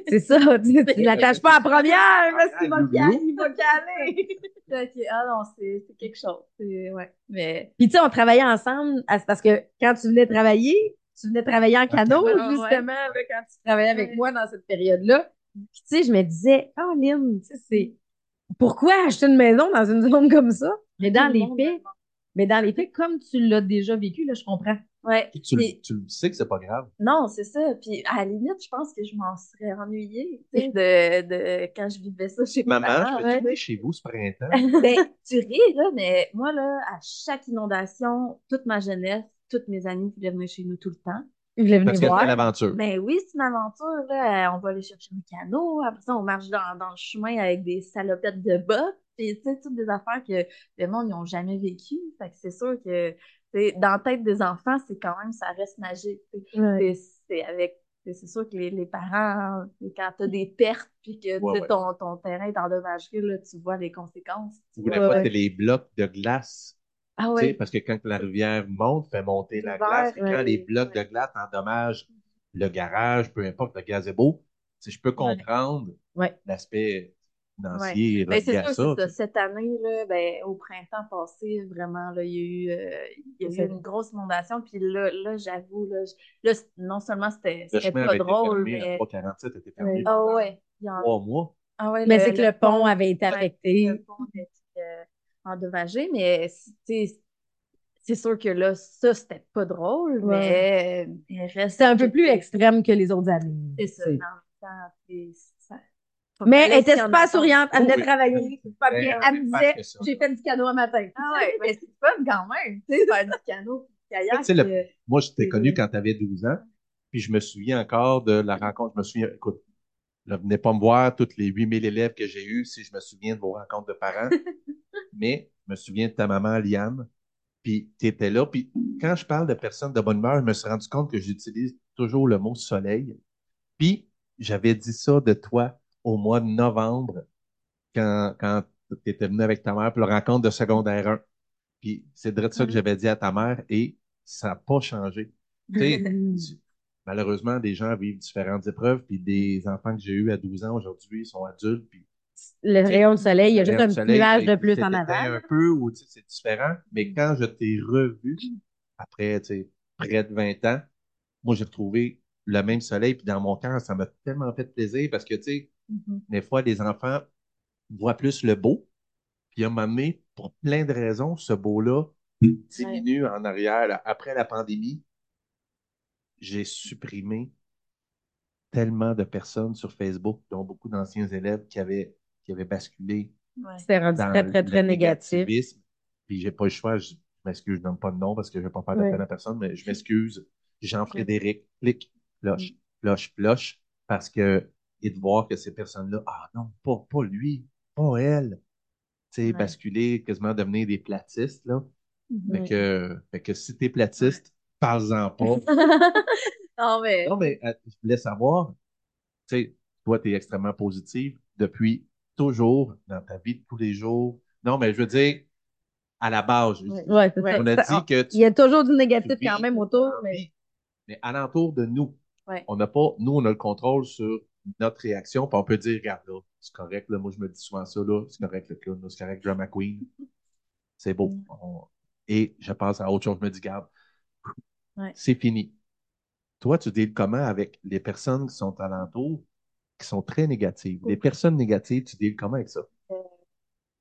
C'est ça. Tu, tu l'attaches pas à la première parce qu'il va, Ah, caler, il va caler. Fait que, ah non, c'est quelque chose. C'est- Ouais. Mais Puis tu sais, on travaillait ensemble parce que quand tu venais travailler, tu venais travailler en canot, canot, justement, là, quand tu travaillais avec Ouais. moi dans cette période-là. Puis tu sais, je me disais, oh Lynn, tu sais, c'est pourquoi acheter une maison dans une zone comme ça? Mais dans les faits, mais dans les faits, comme tu l'as déjà vécu, là, je comprends. Ouais. Tu, Puis- tu le sais que c'est pas grave. Non, c'est ça. Puis à la limite, je pense que je m'en serais ennuyée tu sais, de, de quand je vivais ça chez mes Maman, parents. je ouais. peux venir chez vous ce printemps? Ben, tu ris, là, mais moi, là, à chaque inondation, toute ma jeunesse, toutes mes amies voulaient venir chez nous tout le temps. Je voulais venir Parce que voir. l'aventure. Ben oui, c'est une aventure, là. On va aller chercher un canot. Après ça, on marche dans, dans le chemin avec des salopettes de bas. Puis, tu sais, toutes des affaires que le monde n'ont jamais vécues. Fait que c'est sûr que, dans la tête des enfants, c'est quand même, ça reste magique. Ouais. C'est avec. c'est- sûr que les, les parents, hein, quand tu as des pertes puis que Ouais, ouais. Ton, ton terrain est endommagé, là, tu vois les conséquences. tu Ou la fois, les blocs de glace. Ah tu sais, ouais. Parce que quand la rivière monte, fait monter la glace. Et quand ouais. les blocs de glace endommagent le garage, peu importe, le gazebo, sais, je peux comprendre Ouais. l'aspect financier Ben, c'est sûr, ça. c'est ça. Cette année, là, ben, au printemps passé, vraiment, là, il y a eu, euh, il y a eu une grosse inondation. Puis là, là j'avoue, là, là, non seulement c'était pas drôle, fermé, mais. la 347 était fermé Ouais. Ah pendant ouais. il y en- trois mois. Ah ouais, Mais c'est que le pont avait été affecté. le pont était euh, endommagé, mais c'est- tu sais, c'est sûr que là, ça, c'était pas drôle, Ouais. mais, mais reste. C'est un peu plus extrême que les autres années. C'est ça. tu sais. mais en même temps, c'est- ça- Mais elle était super souriante. Elle venait Oui. travailler? Ben, bien. elle Elle me fait disait, j'ai fait du canot un matin. Ah ouais, mais c'est fun quand même, tu sais, faire du canot, Moi, je t'ai connu quand tu avais 12 ans, puis je me souviens encore de la rencontre. Je me souviens, écoute, ne venez pas me voir tous les 8000 élèves que j'ai eus si je me souviens de vos rencontres de parents. mais je me souviens de ta maman, Liane, puis tu étais là. Puis quand je parle de personnes de bonne humeur, je me suis rendu compte que j'utilise toujours le mot soleil. Puis j'avais dit ça de toi au mois de novembre, quand, quand tu étais venu avec ta mère pour la rencontre de secondaire 1. Puis c'est de ça que j'avais dit à ta mère et ça n'a pas changé. Tu malheureusement, des gens vivent différentes épreuves, puis des enfants que j'ai eus à 12 ans aujourd'hui sont adultes, puis Le rayon de soleil, il y a juste un soleil, nuage de plus en avant. un peu, ou c'est différent, mais quand je t'ai revu, après, tu sais, près de 20 ans, moi, j'ai retrouvé le même soleil, puis dans mon cœur, ça m'a tellement fait plaisir, parce que, tu sais, Mhm. des fois, les enfants voient plus le beau, puis à un moment donné, pour plein de raisons, ce beau-là diminue en arrière. là. Après la pandémie, j'ai supprimé tellement de personnes sur Facebook, dont beaucoup d'anciens élèves qui avaient, qui avaient basculé Ouais. C'était rendu dans très, très, très négatif. Puis j'ai pas le choix, je, je m'excuse, je donne pas de nom parce que je vais pas faire de Oui. peine à personne, mais je m'excuse. Jean-Frédéric, clic, flush, flush, flush, parce que, et de voir que ces personnes-là, ah non, pas, pas lui, pas elle. Tu sais, Ouais. basculer, quasiment devenir des platistes, là. Fait que, fait que si t'es platiste, parle-en pas. non, mais. Non, mais euh, je voulais savoir, tu sais, toi, tu es extrêmement positive depuis toujours dans ta vie de tous les jours. Non, mais je veux dire, à la base, je- Ouais. Ouais, on a dit que tu, Il y a toujours du négatif quand même autour, mais mais alentour de nous, Ouais. on n'a pas, nous, on a le contrôle sur notre réaction, puis on peut dire, regarde là, c'est correct, là, moi je me dis souvent ça, là, c'est correct le clown, c'est correct drama queen, c'est beau. Mm. On- Et je passe à autre chose, je me dis, regarde, Ouais. c'est fini. Toi, tu deals comment avec les personnes qui sont alentour, qui sont très négatives? Les personnes négatives, tu deals comment avec ça?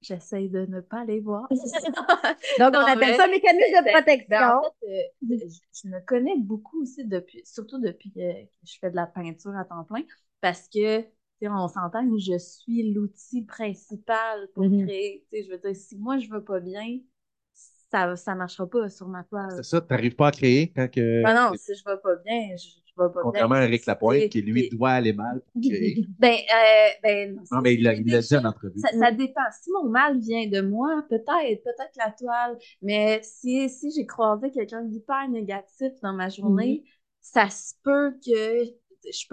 J'essaye de ne pas les voir. donc on appelle mais- ça mécanisme de protection. Ben, en fait, euh, je, je me connais beaucoup aussi depuis, surtout depuis euh, que je fais de la peinture à temps plein, parce que, tu sais, on s'entend que je suis l'outil principal pour Mhm. créer. Tu sais, je veux dire, si moi je veux pas bien, ça, ça marchera pas sur ma toile. C'est ça, tu n'arrives pas à créer quand que. Ah non, si je vais pas bien, je, je vais pas Contrairement bien. à Eric Lapointe, qui lui doit aller mal pour créer. Ben, euh, ben, Non, mais il l'a dit en entrevue. Ça, ça dépend. Si mon mal vient de moi, peut-être, peut-être la toile. Mais si, si j'ai croisé quelqu'un d'hyper négatif dans ma journée, ça se peut que je suis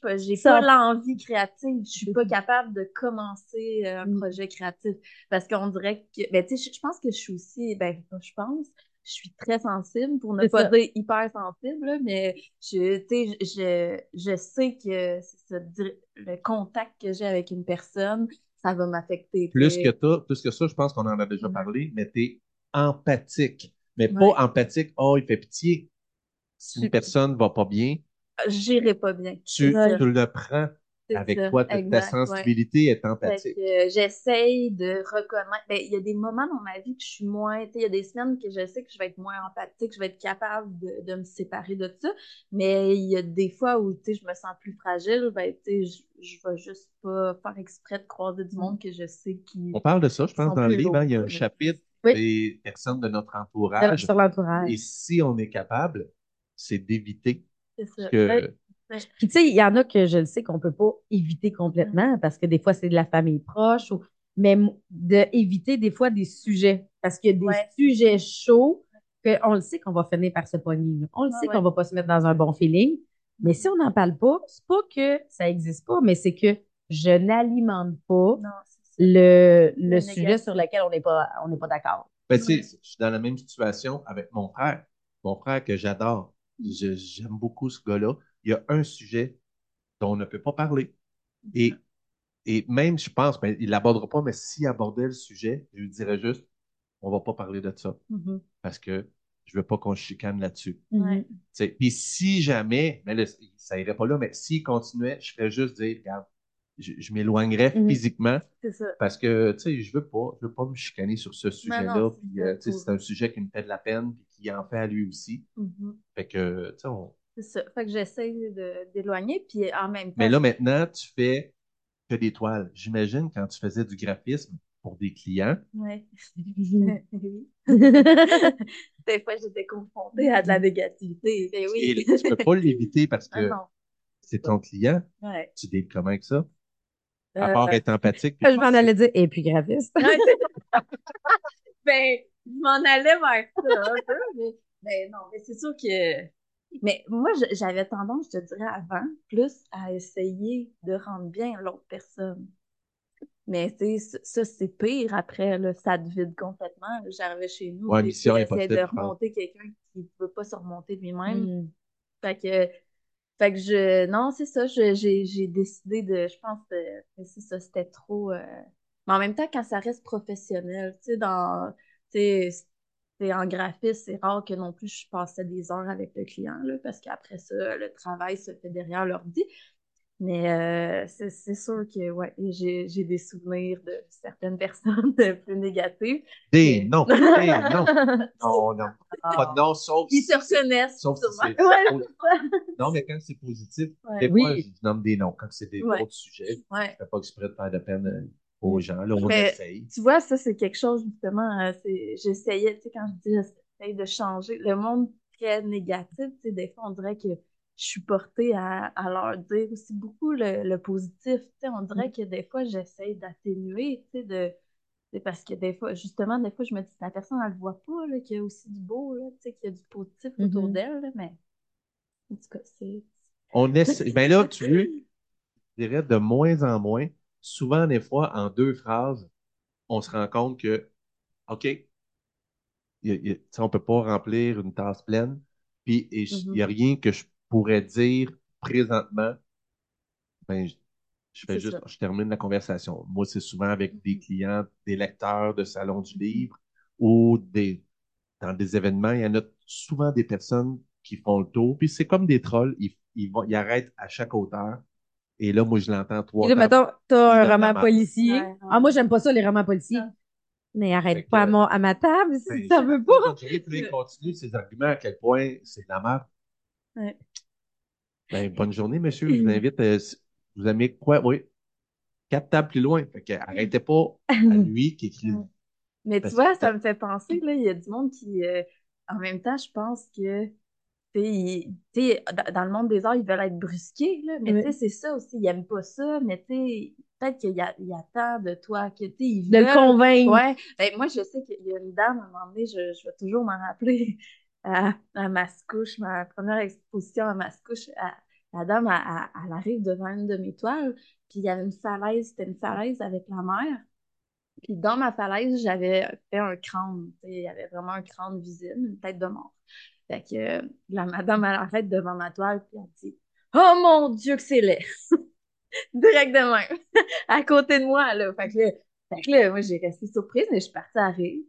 pas, j'ai pas l'envie créative. Je suis pas capable de commencer euh, un Mm. projet créatif parce qu'on dirait que, ben, tu sais, je, pense que je suis aussi, ben, je pense. Je suis très sensible, pour ne pas ça. dire hyper sensible, là, mais je, tu sais, je, je sais que ça, le contact que j'ai avec une personne, ça va m'affecter. Plus que ça, plus que ça, je pense qu'on en a déjà Mhm. parlé, mais tu es empathique. Mais Ouais. pas empathique, oh, il fait pitié. Si une personne va pas bien, J'irai pas bien. tu, le prends avec ça, toi. Ta, ta exact, ouais. sensibilité est empathique. que, euh, j'essaye de reconnaître. Ben, il y a des moments dans ma vie que je suis moins. tu sais, Il y a des semaines que je sais que je vais être moins empathique, je vais être capable de, de me séparer de ça. Mais il y a des fois où tu sais, je me sens plus fragile. Ben, tu sais, je, je vais juste pas faire exprès de croiser du monde que je sais qui. On parle de ça, je pense, dans le livre. hein, il y a un chapitre Oui. des personnes de notre entourage. Sur l'entourage. Et si on est capable, c'est d'éviter C'est ça. que. Ouais. Puis tu sais, il y en a que je le sais qu'on peut pas éviter complètement parce que des fois, c'est de la famille proche, ou... mais m- de éviter des fois des sujets. Parce qu'il y a des Ouais. sujets chauds qu'on le sait qu'on va finir par se pogner. On le Ah sait ouais. qu'on va pas se mettre dans un bon feeling. Mais si on n'en parle pas, c'est pas que ça existe pas, mais c'est que je n'alimente pas Non, le, le Le sujet négatif. sur lequel on n'est pas, on n'est pas d'accord. Ben, tu sais, je suis dans la même situation avec mon frère. Mon frère que j'adore. J'aime beaucoup ce gars-là. Il y a un sujet dont on ne peut pas parler. Et, et même, je pense, ben, il l'abordera pas, mais s'il abordait le sujet, je lui dirais juste, on va pas parler de ça Mhm. parce que je veux pas qu'on se chicane là-dessus. Ouais. Mhm. Tu sais, Puis si jamais, mais ça irait pas là, mais s'il continuait, je ferais juste dire, regarde, je, je m'éloignerais Mhm. physiquement ça. parce que, tu sais, je veux pas, je veux pas me chicaner sur ce sujet-là. Puis, euh, c'est un sujet qui me fait de la peine puis qui en fait à lui aussi. Mhm. Fait que, tu sais, on- C'est ça. Fait que j'essaie de- d'éloigner, puis en même temps. Mais là, maintenant, tu fais que des toiles. J'imagine quand tu faisais du graphisme pour des clients, Ouais. Oui. Des fois, j'étais confrontée à de la négativité. Ben oui. et tu peux pas l'éviter parce Ah que c'est ton client. Ouais. Tu deals comment avec ça? À Euh, part être empathique. Je m'en allais dire, et puis graphiste. Ben, je m'en allais vers ça un peu, mais, mais non, mais c'est sûr que. Mais moi, j'avais tendance, je te dirais avant, plus à essayer de rendre bien l'autre personne. Mais tu sais, ça, c'est pire après, là, ça te vide complètement. J'arrivais chez nous, Ouais, mission j'essayais de pense. remonter quelqu'un qui ne veut pas se remonter lui-même. Mm. Fait que, fait que je, non, c'est ça, je- j'ai, j'ai décidé de, je pense que c'est ça, c'était trop, euh, mais en même temps, quand ça reste professionnel, tu sais, dans, c'est en graphisme, c'est rare que non plus je passais des heures avec le client, là, parce qu'après ça, le travail se fait derrière l'ordi. Mais euh, c'est sûr que, ouais, j'ai, j'ai des souvenirs de certaines personnes plus négatives. Des non, des non. Non, non. Pas de non, sauf Ils si- se reconnaissent, Sauf si Ouais. Non, mais quand c'est positif, Ouais. des Oui. fois, je nomme des noms. Quand c'est des Ouais. autres sujets, Ouais. je fais pas exprès de faire de peine euh, aux gens. Là, on Mais- essaye. Tu vois, ça, c'est quelque chose, justement, euh, j'essayais, tu sais, quand je dis j'essaye de changer, le monde très négatif, tu sais, des fois, on dirait que je suis portée à, à leur dire aussi beaucoup le, le positif, tu sais, on dirait que des fois, j'essaye d'atténuer, tu sais, de, c'est parce que des fois, justement, des fois, je me dis, la personne, elle le voit pas, qu'il y a aussi du beau, là, tu sais, qu'il y a du positif autour Mhm. d'elle, là, mais, en tout cas, c'est... On essaie. Ben là, tu veux, je dirais de moins en moins, souvent, des fois, en deux phrases, on se rend compte que, OK, y on peut pas remplir une tasse pleine, puis il Mhm. y a rien que je pourrais dire présentement. Ben, je, je fais juste, ça. je termine la conversation. Moi, c'est souvent avec des clients, des lecteurs de salon du livre ou des, dans des événements, il y en a souvent des personnes qui font le tour, puis c'est comme des trolls, ils, ils vont, ils arrêtent à chaque auteur. Et là, moi, je l'entends trois Et là, temps. mettons, t'as un roman policier. Ouais, ouais. Ah, moi, j'aime pas ça, les romans policiers. Mais Fait arrête que- pas à, mon- à ma table si ça j'ai- veut pas. Il continue ses arguments à quel point c'est de la merde? Ouais. Ben, bonne journée, monsieur. Je vous invite. euh, vous aimez quoi? Oui. Quatre tables plus loin. Fait que arrêtez pas à lui qui écrit. Ouais. Mais tu vois, que- ça me fait penser, là, il y a du monde qui, euh, en même temps, je pense que, dans, le monde des arts, ils veulent être brusqués, là, mais Oui. c'est ça aussi, ils aiment pas ça, mais peut-être qu'il y a, il attend de toi, que, tu De le convaincre. Ouais, ben, moi, je sais qu'il y a une dame, à un moment donné, je, je vais toujours m'en rappeler, à, à Mascouche, ma première exposition à Mascouche, à- la dame, elle, elle- elle arrive devant une de mes toiles, puis il y avait une falaise, c'était une falaise avec la mer, puis dans ma falaise, j'avais fait un crâne, il y avait vraiment un crâne visible, une tête de mort. Fait que euh, la madame, elle arrête devant ma toile, puis elle dit « Oh mon Dieu que c'est laid! » Direct de même, à côté de moi, là. Fait que là, fait que là, moi, j'ai resté surprise, mais je suis partie à rire.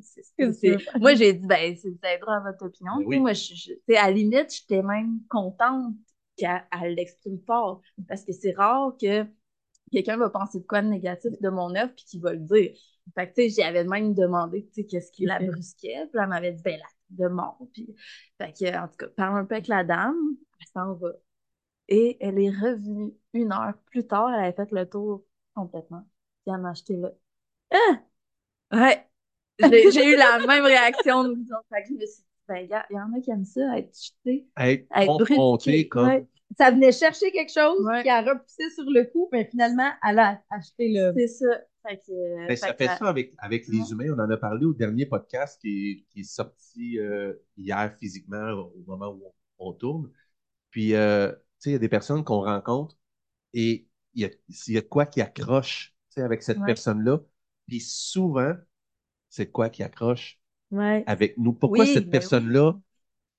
C'est- que c'est- Moi, j'ai dit, ben, c'est ça aidera à votre opinion. Ben oui. Moi, je, à la limite, j'étais même contente qu'elle elle l'exprime fort, parce que c'est rare que quelqu'un va penser de quoi de négatif de mon œuvre puis qu'il va le dire. Fait que, tu sais, j'avais même demandé, tu sais, qu'est-ce qui la brusquait. Puis elle m'avait dit, ben, la de mort. Puis, fait que, en tout cas, parle un peu avec la dame, elle s'en va. Et elle est revenue une heure plus tard, elle avait fait le tour complètement. Puis elle m'a acheté là. Ah! Ouais! J'ai eu la même réaction de vous autres. Fait que je me suis dit, ben, gars, il y en a qui aiment ça, être jeté, Être comme. Ouais. Ça venait chercher quelque chose Ouais. qui a repoussé sur le coup, mais finalement, elle a acheté le. C'est ça. Fait que, Ben, fait ça fait ça avec, avec les humains. On en a parlé au dernier podcast qui est, qui est sorti euh, hier physiquement au moment où on, on tourne. Puis, euh, tu sais, il y a des personnes qu'on rencontre et il y y a quoi qui accroche tu sais, avec cette Ouais. personne-là. Puis souvent, c'est quoi qui accroche Ouais. avec nous. Pourquoi Oui, cette ben personne-là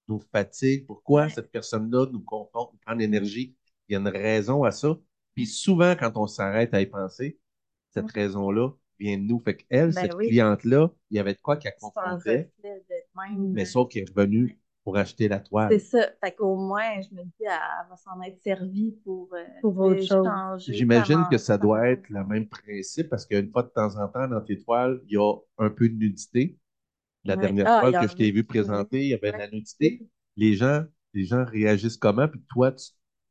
nous fatigue? Pourquoi cette personne-là nous confronte, nous prend l'énergie? Il y a une raison à ça. Puis souvent, quand on s'arrête à y penser, cette raison-là vient de nous. Fait qu'elle, Ben cette oui. cliente-là, il y avait de quoi qu'elle c'est même. mais sauf qu'elle est revenue pour acheter la C'est toile. ça. Fait qu'au moins, je me dis, elle, va s'en être servie pour, euh, Pour autre chose. changer, J'imagine que ça doit être le même principe parce qu'une fois de temps en temps, dans tes toiles, il y a un peu de nudité. La Ouais. dernière Ah, fois en que je t'ai vu présenter, il y avait de la nudité. Les gens, les gens réagissent comment? Puis toi, tu,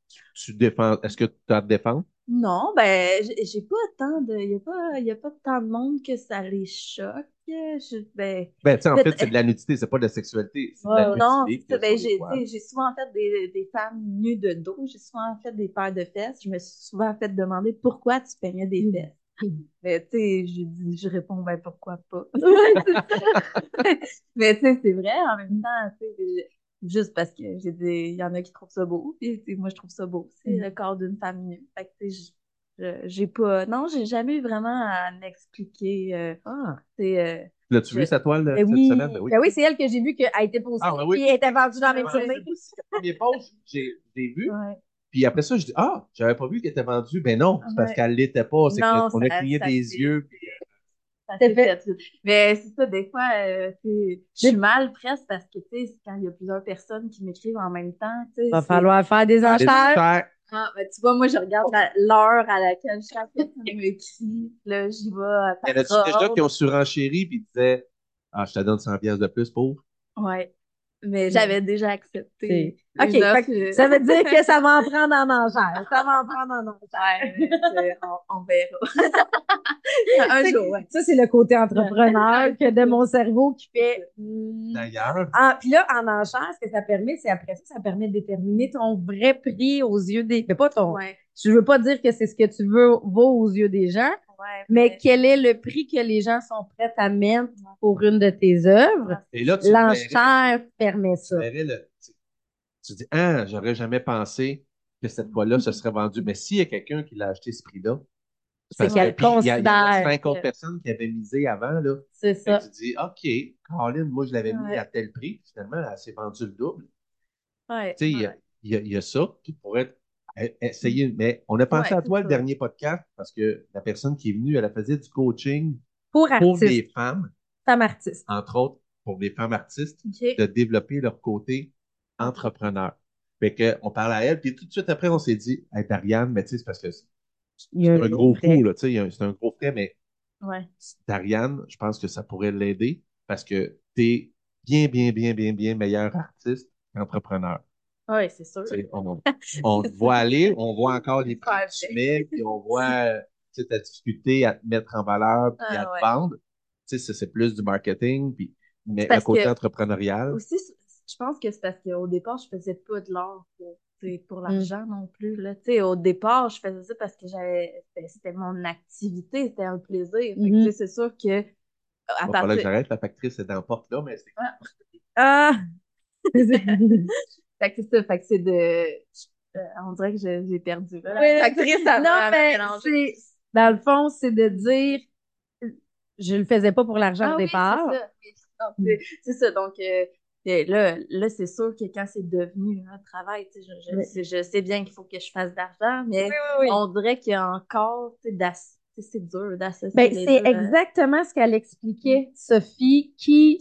tu, tu défends. Est-ce que tu as à te défendre? Non, ben, j'ai j'ai pas tant de, il y a pas, y a pas tant de monde que ça les choque. Je, ben, Ben, tu sais, en fait, c'est de la nudité, c'est pas de la sexualité. C'est de Ouais, la ouais. non, nudité c'est ça. Ben, j'ai, toiles. tu sais, j'ai souvent fait des, des femmes nues de dos. J'ai souvent fait des paires de fesses. Je me suis souvent fait demander pourquoi tu peignais des fesses. Mais tu sais, je dis, je réponds, ben pourquoi pas? Mais tu sais, c'est vrai, en même temps, tu sais, juste parce que j'ai des, il y en a qui trouvent ça beau, puis moi je trouve ça beau, c'est Mm. le corps d'une femme nue. Fait que j'ai pas, non, j'ai jamais eu vraiment à m'expliquer, euh, Ah. tu sais, euh, L'as-tu Je- vu cette toile de Ben cette oui. semaine? Ben oui. Ben oui, c'est elle que j'ai vue qu'elle a été postée. Ah, ben oui. Puis elle était vendue dans la même journée. c'est aussi le premier post, j'ai j'ai vu. ouais. Puis après ça, je dis Ah, j'avais pas vu qu'elle était vendue. Ben non, c'est parce Ouais. qu'elle l'était pas. C'est qu'on a cligné des fait- yeux. Ça C'est s'est fait. fait. Mais c'est ça, des fois, euh, tu sais, je suis mal presque parce que, tu sais, quand il y a plusieurs personnes qui m'écrivent en même temps, tu sais. Va falloir faire des enchères. Ah, ben, tu vois, moi, je regarde la- l'heure à laquelle chaque personne m'écrit. Là, j'y vais à Il y en a-tu déjà qui ont surenchéri puis disaient Ah, je te donne 100 pièces de plus pour. Ouais. Mais j'avais déjà accepté. OK, que euh, ça veut dire que ça va en prendre en enchère. Ça va en prendre en enchère. On, on verra. Un jour, ouais. Ça, c'est le côté entrepreneur que de mon cerveau qui fait. hmm. D'ailleurs, Ah, puis là, en enchère, ce que ça permet, c'est après ça, ça permet de déterminer ton vrai prix aux yeux des. Mais pas ton. Ouais, Je veux pas dire que c'est ce que tu veux vaut aux yeux des gens, ouais. mais quel est le prix que les gens sont prêts à mettre pour une de tes œuvres? et là, L'enchère permet ça. le. Tu, tu dis Ah, j'aurais jamais pensé que cette fois-là, ce serait vendu. Mais s'il y a quelqu'un qui l'a acheté ce prix-là, C'est qu'elle il y a- il y a considère 50 que- personnes qui avaient misé avant, là. C'est ça. tu dis, OK, Caroline, moi, je l'avais mis à tel prix. Finalement, elle s'est vendue le double. Ouais, Tu sais, il y ouais. y, a, il y a ça qui pourrait e- essayer. Mais on a pensé Ouais, à toi le dernier podcast parce que la personne qui est venue, elle a faisait du coaching Pour pour des femmes, femme artiste. entre autres pour des femmes artistes, de développer leur côté entrepreneur. Fait que on parlait à elle, puis tout de suite après, on s'est dit, hey, Dariane, mais tu sais, c'est parce que c'est un gros frais. coup, là, tu sais, c'est un gros frais, mais Ouais. Dariane, je pense que ça pourrait l'aider parce que tu es bien, bien, bien, bien, bien meilleur artiste qu'entrepreneur. Ouais, c'est sûr. On, on te voit aller, on voit encore les prix que tu mets, puis on voit tu sais, ta difficulté à te mettre en valeur puis Ah, à te ouais. vendre. Tu sais, ça, c'est plus du marketing, puis mais le côté que- entrepreneurial. Aussi, je pense que c'est parce qu'au départ, je faisais pas de l'art pour, pour l'argent non plus. Là. Tu sais, Au départ, je faisais ça parce que j'avais c'était- mon activité, c'était un plaisir. Mhm. sais, C'est sûr que à partir... que j'arrête, la factrice est dans la porte là, mais c'est Ah! Fait que c'est ça, fait que c'est de... euh, on dirait que j'ai perdu. là. Oui. Ça non, m'a mais dans le fond, c'est de dire, je le faisais pas pour l'argent Ah au oui, départ. c'est ça. Donc euh, euh, là, là c'est sûr que quand c'est devenu un travail, je, je, Oui. sais- je sais bien qu'il faut que je fasse d'argent, mais oui, oui. on dirait qu'il y a encore, c'est dur d'associer Ben, c'est exactement ce qu'elle expliquait, Sophie, qui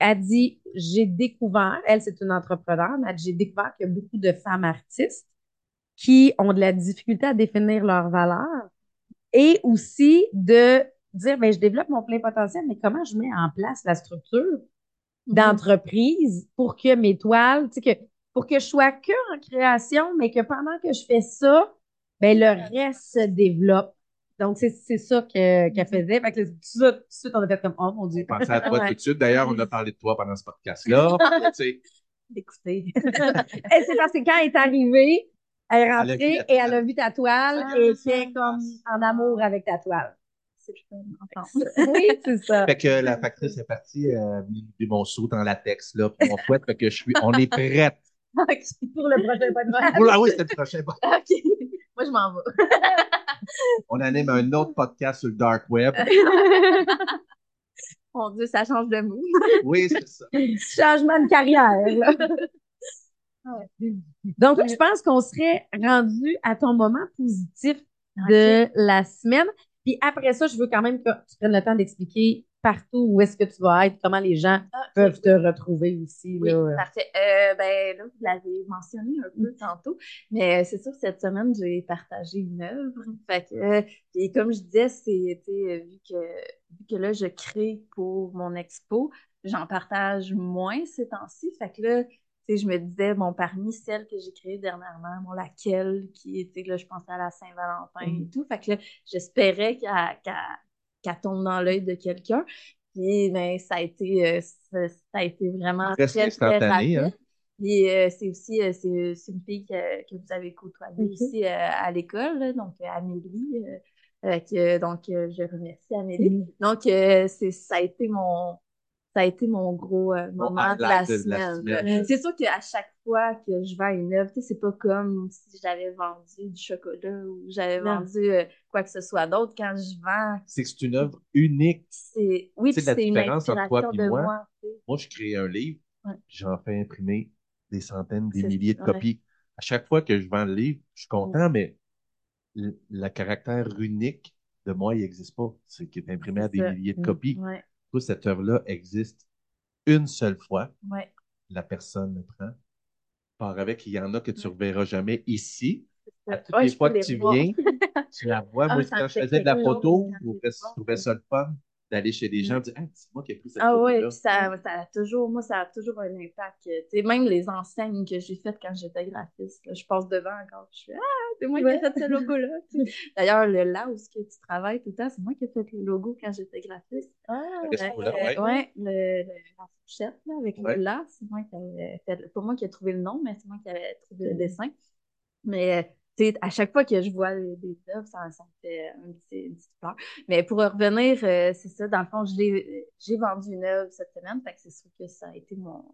a dit, j'ai découvert, elle, c'est une entrepreneur, mais j'ai découvert qu'il y a beaucoup de femmes artistes qui ont de la difficulté à définir leurs valeurs et aussi de dire, ben, je développe mon plein potentiel, mais comment je mets en place la structure Mhm. d'entreprise pour que mes toiles, tu sais, que, pour que je sois que en création, mais que pendant que je fais ça, ben, le reste se développe. Donc, c'est c'est ça que- qu'elle faisait. Fait que tout, de suite, on a fait comme, oh mon Dieu. pensé à toi Ouais. tout de suite. D'ailleurs, on a parlé de toi pendant ce podcast-là. D'écouter. Et c'est parce que quand elle est arrivée, elle est rentrée vu la et elle a vu ta toile Ah, et elle était comme en amour avec ta toile. Oui, c'est ça. Fait que la factrice est partie, euh, j'ai mon saut dans latex, là, puis mon fouette, fait que je suis, on est prête. Ok. Pour le prochain podcast. Oui, c'est le prochain. Bon, Ok. Moi, je m'en vais. On anime un autre podcast sur le dark web. Mon Dieu, ça change de mood. Oui, c'est ça. Changement de carrière. là. Donc, je pense qu'on serait rendu à ton moment positif de la semaine. Puis après ça, je veux quand même que tu prennes le temps d'expliquer partout où est-ce que tu vas être, comment les gens Ah, peuvent te retrouver aussi. Oui, là. parfait. Euh, ben là, vous l'avez mentionné un peu tantôt, mais euh, c'est sûr que cette semaine, j'ai partagé une œuvre. Fait que, euh, et comme je disais, c'est vu que vu que là, je crée pour mon expo, j'en partage moins ces temps-ci. Fait que là, je me disais, bon, parmi celles que j'ai créées dernièrement, bon, laquelle qui était, là, je pensais à la Saint-Valentin et tout. Fait que là, j'espérais qu'elle- qu'elle tombe dans l'œil de quelqu'un. Puis, ben, ça a été, euh, ça, ça a été vraiment très, très instantané, rapide. hein? Puis, euh, c'est aussi, euh, c'est c'est une fille que, que vous avez côtoyée ici euh, à l'école, là, donc Amélie. euh, Euh, que, donc, euh, je remercie Amélie. Mm. Donc, euh, c'est, ça a été mon, ça a été mon gros euh, moment de la de la semaine. C'est sûr qu'à chaque fois que je vends une œuvre, tu sais, c'est pas comme si j'avais vendu du chocolat ou j'avais vendu euh, quoi que ce soit d'autre. Quand je vends, C'est que c'est une œuvre unique. c'est, oui, la c'est une différence entre toi de moi, moi. je crée un livre, Ouais. puis j'en fais imprimer des centaines, des milliers de ouais. copies. À chaque fois que je vends le livre, je suis content, mais le, le caractère unique de moi, il n'existe pas. C'est qu'il est imprimé à des ça. milliers de Mm. copies. Ouais, Tout cette œuvre-là existe une seule fois. ouais. La personne le prend, part avec. Il y en a que tu ne reverras jamais ici. À toutes Ouais, les fois que les tu viens, tu la vois. Ah, Moi, quand je faisais de la photo, je trouvais ça le fun d'aller chez des Mm. gens et dire Ah, c'est moi qui ai pris cette Ah ouais, photo-là. puis ça, ça a toujours, moi, ça a toujours un impact. Tu sais, même les enseignes que j'ai faites quand j'étais graphiste, là, je passe devant encore, je suis Ah, c'est moi qui ai fait ce logo-là. D'ailleurs, le là où ce que tu travailles tout le temps, c'est moi qui ai fait le logo quand j'étais graphiste. Ah, Euh, ouais. ouais, le, le- la fourchette là, avec Ouais. le là, c'est moi qui avais fait. Pas moi qui ai trouvé le nom, mais c'est moi qui avais trouvé le Mm. dessin. Mais à chaque fois que je vois des, œuvres, ça, ça me fait un petit, une petite fleur. Mais pour revenir, euh, c'est ça, dans le fond, j'ai vendu une œuvre cette semaine, fait que c'est sûr que ça a été mon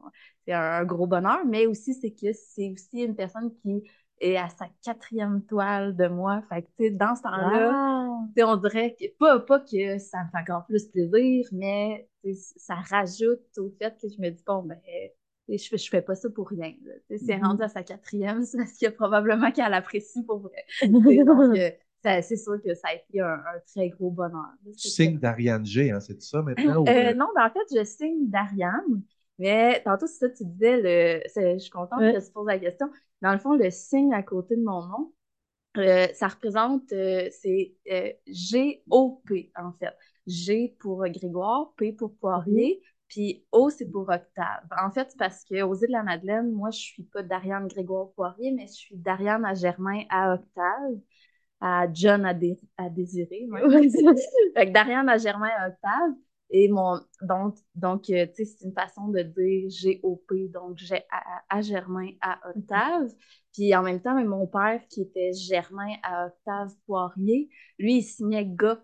c'est un, un gros bonheur, mais aussi c'est que c'est aussi une personne qui est à sa quatrième toile de moi. Fait que tu sais, dans ce temps-là, wow. on dirait que pas, pas que ça me fait encore plus plaisir, mais ça rajoute au fait que je me dis, bon, ben, je fais, je fais pas ça pour rien. C'est Mhm. rendu à sa quatrième, c'est parce qu'il y a probablement qu'elle apprécie pour vrai. Donc, euh, c'est sûr que ça a été un, un très gros bonheur. Tu signes d'Ariane G, hein, c'est ça maintenant? ou, euh, euh, non, ben en fait, je signe d'Ariane, mais tantôt, c'est ça, tu disais, le, je suis contente Ouais. que tu poses la question. Dans le fond, le signe à côté de mon nom, euh, ça représente, euh, c'est euh, G-O-P, en fait. G pour Grégoire, P pour Poirier, puis O, c'est pour Octave. En fait, c'est parce que aux îles de la Madeleine, moi, je suis pas d'Ariane Grégoire Poirier, mais je suis d'Ariane à Germain à Octave, à John à, Dé- à Désiré. Fait que d'Ariane à Germain à Octave. Et mon, donc, donc euh, tu sais, c'est une façon de dire G-O-P, donc j'ai à, Germain à Octave. Puis en même temps, mon père, qui était Germain à Octave Poirier, lui, il signait GOP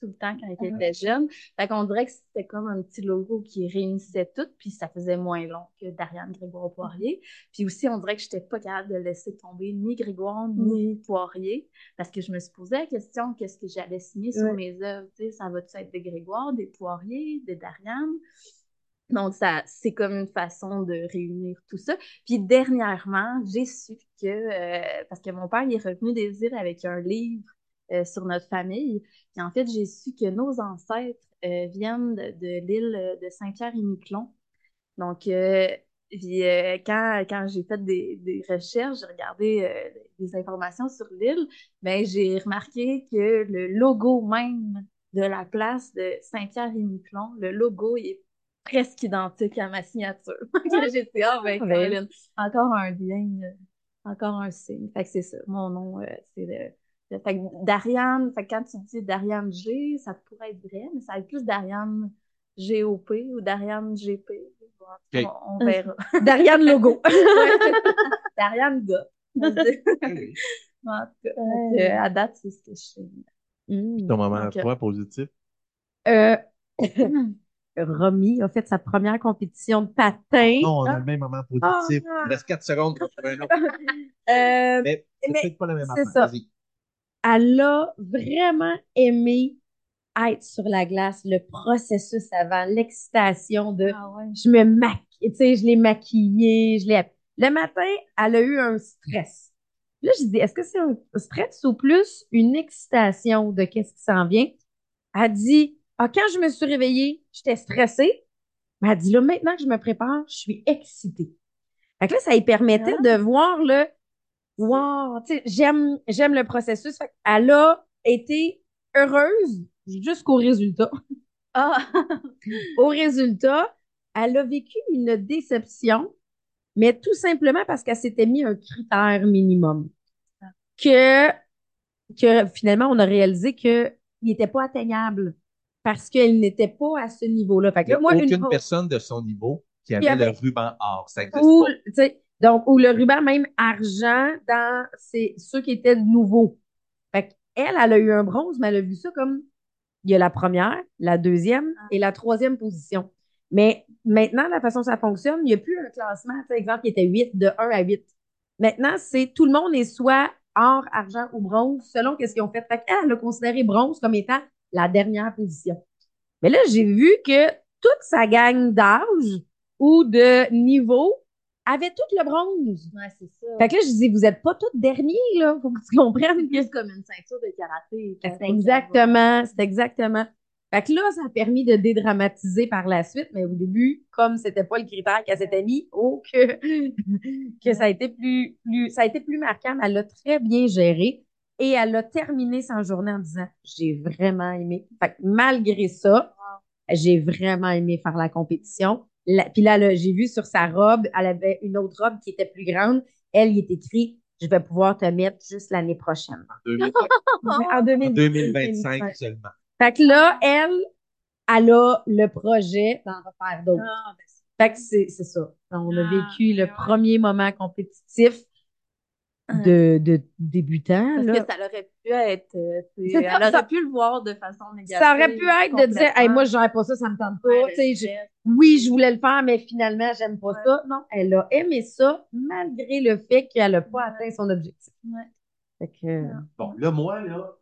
tout le temps quand il était jeune. Fait qu'on dirait que c'était comme un petit logo qui réunissait tout, puis ça faisait moins long que Dariane Grégoire Poirier. Puis aussi, on dirait que j'étais pas capable de laisser tomber ni Grégoire ni Poirier, parce que je me suis posé la question, qu'est-ce que j'allais signer sur Ouais. mes œuvres? Ça va-tu être des Grégoire, des Poirier, des Dariane? Donc, ça, c'est comme une façon de réunir tout ça. Puis dernièrement, j'ai su que, euh, parce que mon père il est revenu des îles avec un livre euh, sur notre famille, puis en fait, j'ai su que nos ancêtres euh, viennent de, de l'île de Saint-Pierre-et-Miquelon. Donc, euh, puis, euh, quand, quand j'ai fait des, des recherches, j'ai regardé euh, des informations sur l'île, ben, j'ai remarqué que le logo même de la place de Saint-Pierre-et-Miquelon, le logo est presque identique à ma signature. j'ai dit, ah ben, Ah, ben. Encore un lien, euh, encore un signe. Fait que c'est ça. Mon nom, euh, c'est Fait que Dariane, fait que quand tu dis Dariane G, ça pourrait être vrai, mais ça va être plus Dariane GOP ou Dariane GP. On, on verra. Dariane Logo. Dariane Gop. en tout cas, euh, à date, c'est ce que je sais. Mm. Ton moment à toi, positif? Euh, Romy a fait sa première compétition de patin. Non, on a le même moment positif. Ah. Il reste 4 secondes pour trouver un autre. Euh, Mais c'est peut-être pas la même c'est affaire. ça. Elle a vraiment aimé être sur la glace, le processus avant, l'excitation de Ah ouais. je me maquille, tu sais, je l'ai maquillée, je l'ai. Le matin, elle a eu un stress. Là, je dis, est-ce que c'est un stress ou plus une excitation de qu'est-ce qui s'en vient? Elle dit, ah, quand je me suis réveillée, j'étais stressée. Mais elle dit, là, maintenant que je me prépare, je suis excitée. Fait que là, ça lui permettait Ah. de voir le, wow, tu sais, j'aime, j'aime le processus. Fait qu'elle a été heureuse jusqu'au résultat. Ah! Au résultat, elle a vécu une déception, mais tout simplement parce qu'elle s'était mis un critère minimum. Que, que finalement, on a réalisé qu'il n'était pas atteignable parce qu'elle n'était pas à ce niveau-là. Fait Il n'y a moi, une aucune fois- personne de son niveau qui avait le ruban or. Ça n'existe ou, pas. Donc, ou le ruban même argent dans c'est ceux qui étaient nouveaux. Fait elle, elle a eu un bronze, mais elle a vu ça comme il y a la première, la deuxième Ah. et la troisième position. Mais maintenant, la façon dont ça fonctionne, il n'y a plus un classement, par exemple, qui était 8, de 1 à 8. Maintenant, c'est tout le monde est soit or, argent ou bronze, selon qu'est-ce qu'ils ont fait. Fait qu'elle, elle a considéré bronze comme étant la dernière position. Mais là, j'ai vu que toute sa gang d'âge ou de niveau avait tout le bronze. Ouais, c'est ça. Fait que là, je dis, vous êtes pas tous derniers, là. Faut que tu comprennes C'est comme une ceinture de karaté. c'est exactement, c'est exactement. Fait que là, ça a permis de dédramatiser par la suite, mais au début, comme c'était pas le critère qu'elle s'était mis, oh que, que ça a été plus, plus, ça a été plus marquant, mais elle l'a très bien géré et elle a terminé sa journée en disant, j'ai vraiment aimé. Fait que malgré ça, j'ai vraiment aimé faire la compétition. La- puis là, là, j'ai vu sur sa robe, elle avait une autre robe qui était plus grande. Elle, il est écrit, je vais pouvoir te mettre juste l'année prochaine. En 2000 En en 2025. 2025 seulement. Fait que là, elle, elle a le projet d'en refaire d'autres. Ah, ben, Fait que c'est ça. On a Ah, vécu le ouais. premier moment compétitif de, de débutant. Parce là. que ça aurait pu être. euh, ça, elle aurait ça- pu le voir de façon négative. Ça aurait pu être de dire, hey, moi, je gère pas ça, ça me tente pas. Ouais, je- oui, je voulais le faire, mais finalement, j'aime pas Ouais. ça. Non, elle a aimé ça, malgré le fait qu'elle a pas atteint son objectif. Ouais. Fait que, Bon, là, moi, là,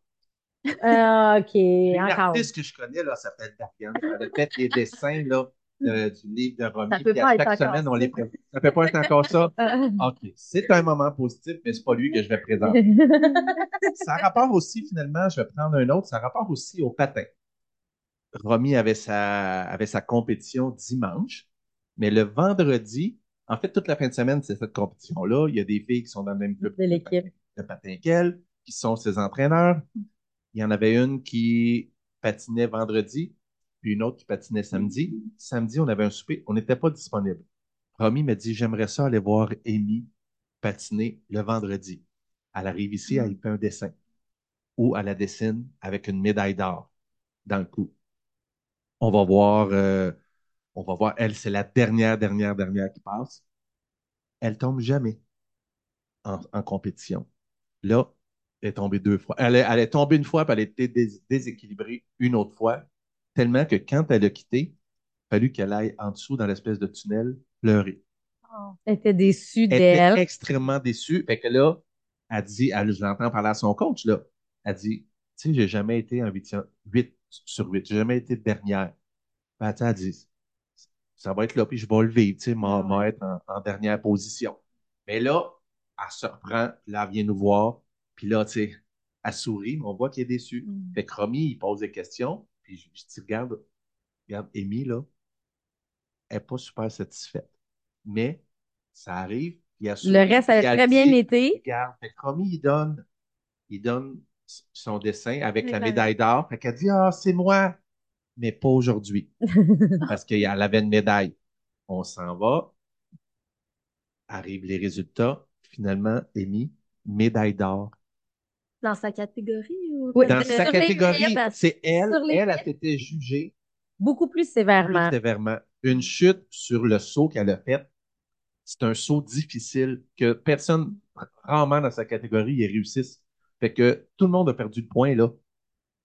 ah, OK, encore. artiste que je connais, là, s'appelle Darian. Elle a fait les dessins, là, de- du livre de Romy. Ça peut puis pas à être chaque semaine, on les présente. Ça peut pas être encore ça? Euh, OK. C'est un moment positif, mais c'est pas lui que je vais présenter. Ça rapporte aussi, finalement, je vais prendre un autre, ça rapporte aussi au patin. Romy avait sa, avait sa compétition dimanche, mais le vendredi, en fait, toute la fin de semaine, c'est cette compétition-là. Il y a des filles qui sont dans le même club de l'équipe. de patin qu'elle, qui sont ses entraîneurs. Il y en avait une qui patinait vendredi, puis une autre qui patinait samedi. Samedi, on avait un souper, on n'était pas disponible. Romy m'a dit, j'aimerais ça aller voir Amy patiner le vendredi. Elle arrive ici, elle fait un dessin. Ou elle la dessine avec une médaille d'or dans le cou. On va voir, euh, on va voir, elle, c'est la dernière, dernière, dernière qui passe. Elle tombe jamais en, compétition. Là, elle est tombée deux fois. Elle est, tombée une fois, puis elle a été dés- déséquilibrée une autre fois, tellement que quand elle a quitté, il a fallu qu'elle aille en dessous dans l'espèce de tunnel pleurer. Oh. Elle était déçue Elle était d'elle. extrêmement déçue. Fait que là, elle dit, elle, je l'entends parler à son coach, là. Elle dit, tu sais, j'ai jamais été en 8 sur 8. J'ai jamais été dernière. Ben, sais, elle dit, ça va être là, puis je vais le vivre, tu sais, m'a être en, en dernière position. Mais là, elle se reprend, là, elle vient nous voir, puis là, tu sais, elle sourit, mais on voit qu'elle est déçue. Mm. Fait que Romy, il pose des questions, puis je, je dis, regarde, regarde, Amy, là, elle n'est pas super satisfaite. Mais ça arrive, elle sourit, Le reste elle très bien été. Regarde, fait Romy, il donne, il donne son dessin avec la Médaille. médaille d'or. Fait qu'elle dit, ah, c'est moi, mais pas aujourd'hui. Parce qu'elle avait une médaille. On s'en va. Arrivent les résultats. Finalement, Amy, médaille d'or. Dans sa catégorie ou Oui, Dans sa catégorie, c'est elle, elle a été jugée Beaucoup plus plus sévèrement. sévèrement. Une chute sur le saut qu'elle a fait. C'est un saut difficile que personne, rarement dans sa catégorie, y réussisse. Fait que tout le monde a perdu le point, là.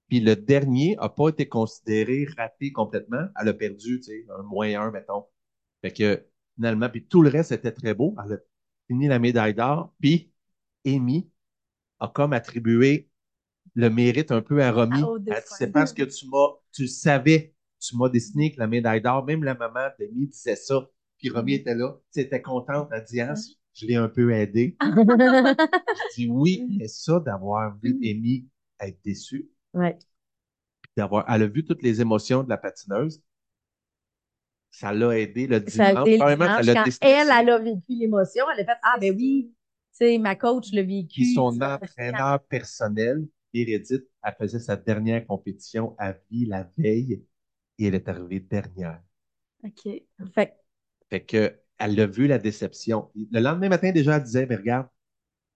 Puis le dernier a pas été considéré raté complètement. Elle a perdu, tu sais, un moins un, mettons. Fait que finalement, puis tout le reste était très beau. Elle a fini la médaille d'or. Puis Amy a comme attribué le mérite un peu à Romy. Ah, c'est parce que tu m'as, tu le savais, tu m'as dessiné que la médaille d'or, même la maman d'Amy disait ça. Puis Romy était là, tu était contente. Elle dit, ah, je l'ai un peu aidé. Je dis oui, mais ça, d'avoir vu Amy être déçue, Ouais. d'avoir, elle a vu toutes les émotions de la patineuse, ça l'a aidé le Ça a dimanche. le ça dimanche, l'a quand déstressé. elle, elle a vécu l'émotion, elle a fait Ah, ben oui, sais, ma coach l'a vécu. Puis son entraîneur personnel, Meredith, elle faisait sa dernière compétition à vie la veille et elle est arrivée dernière. OK. Fait Fait que, elle a vu la déception. Le lendemain matin, déjà, elle disait, mais regarde,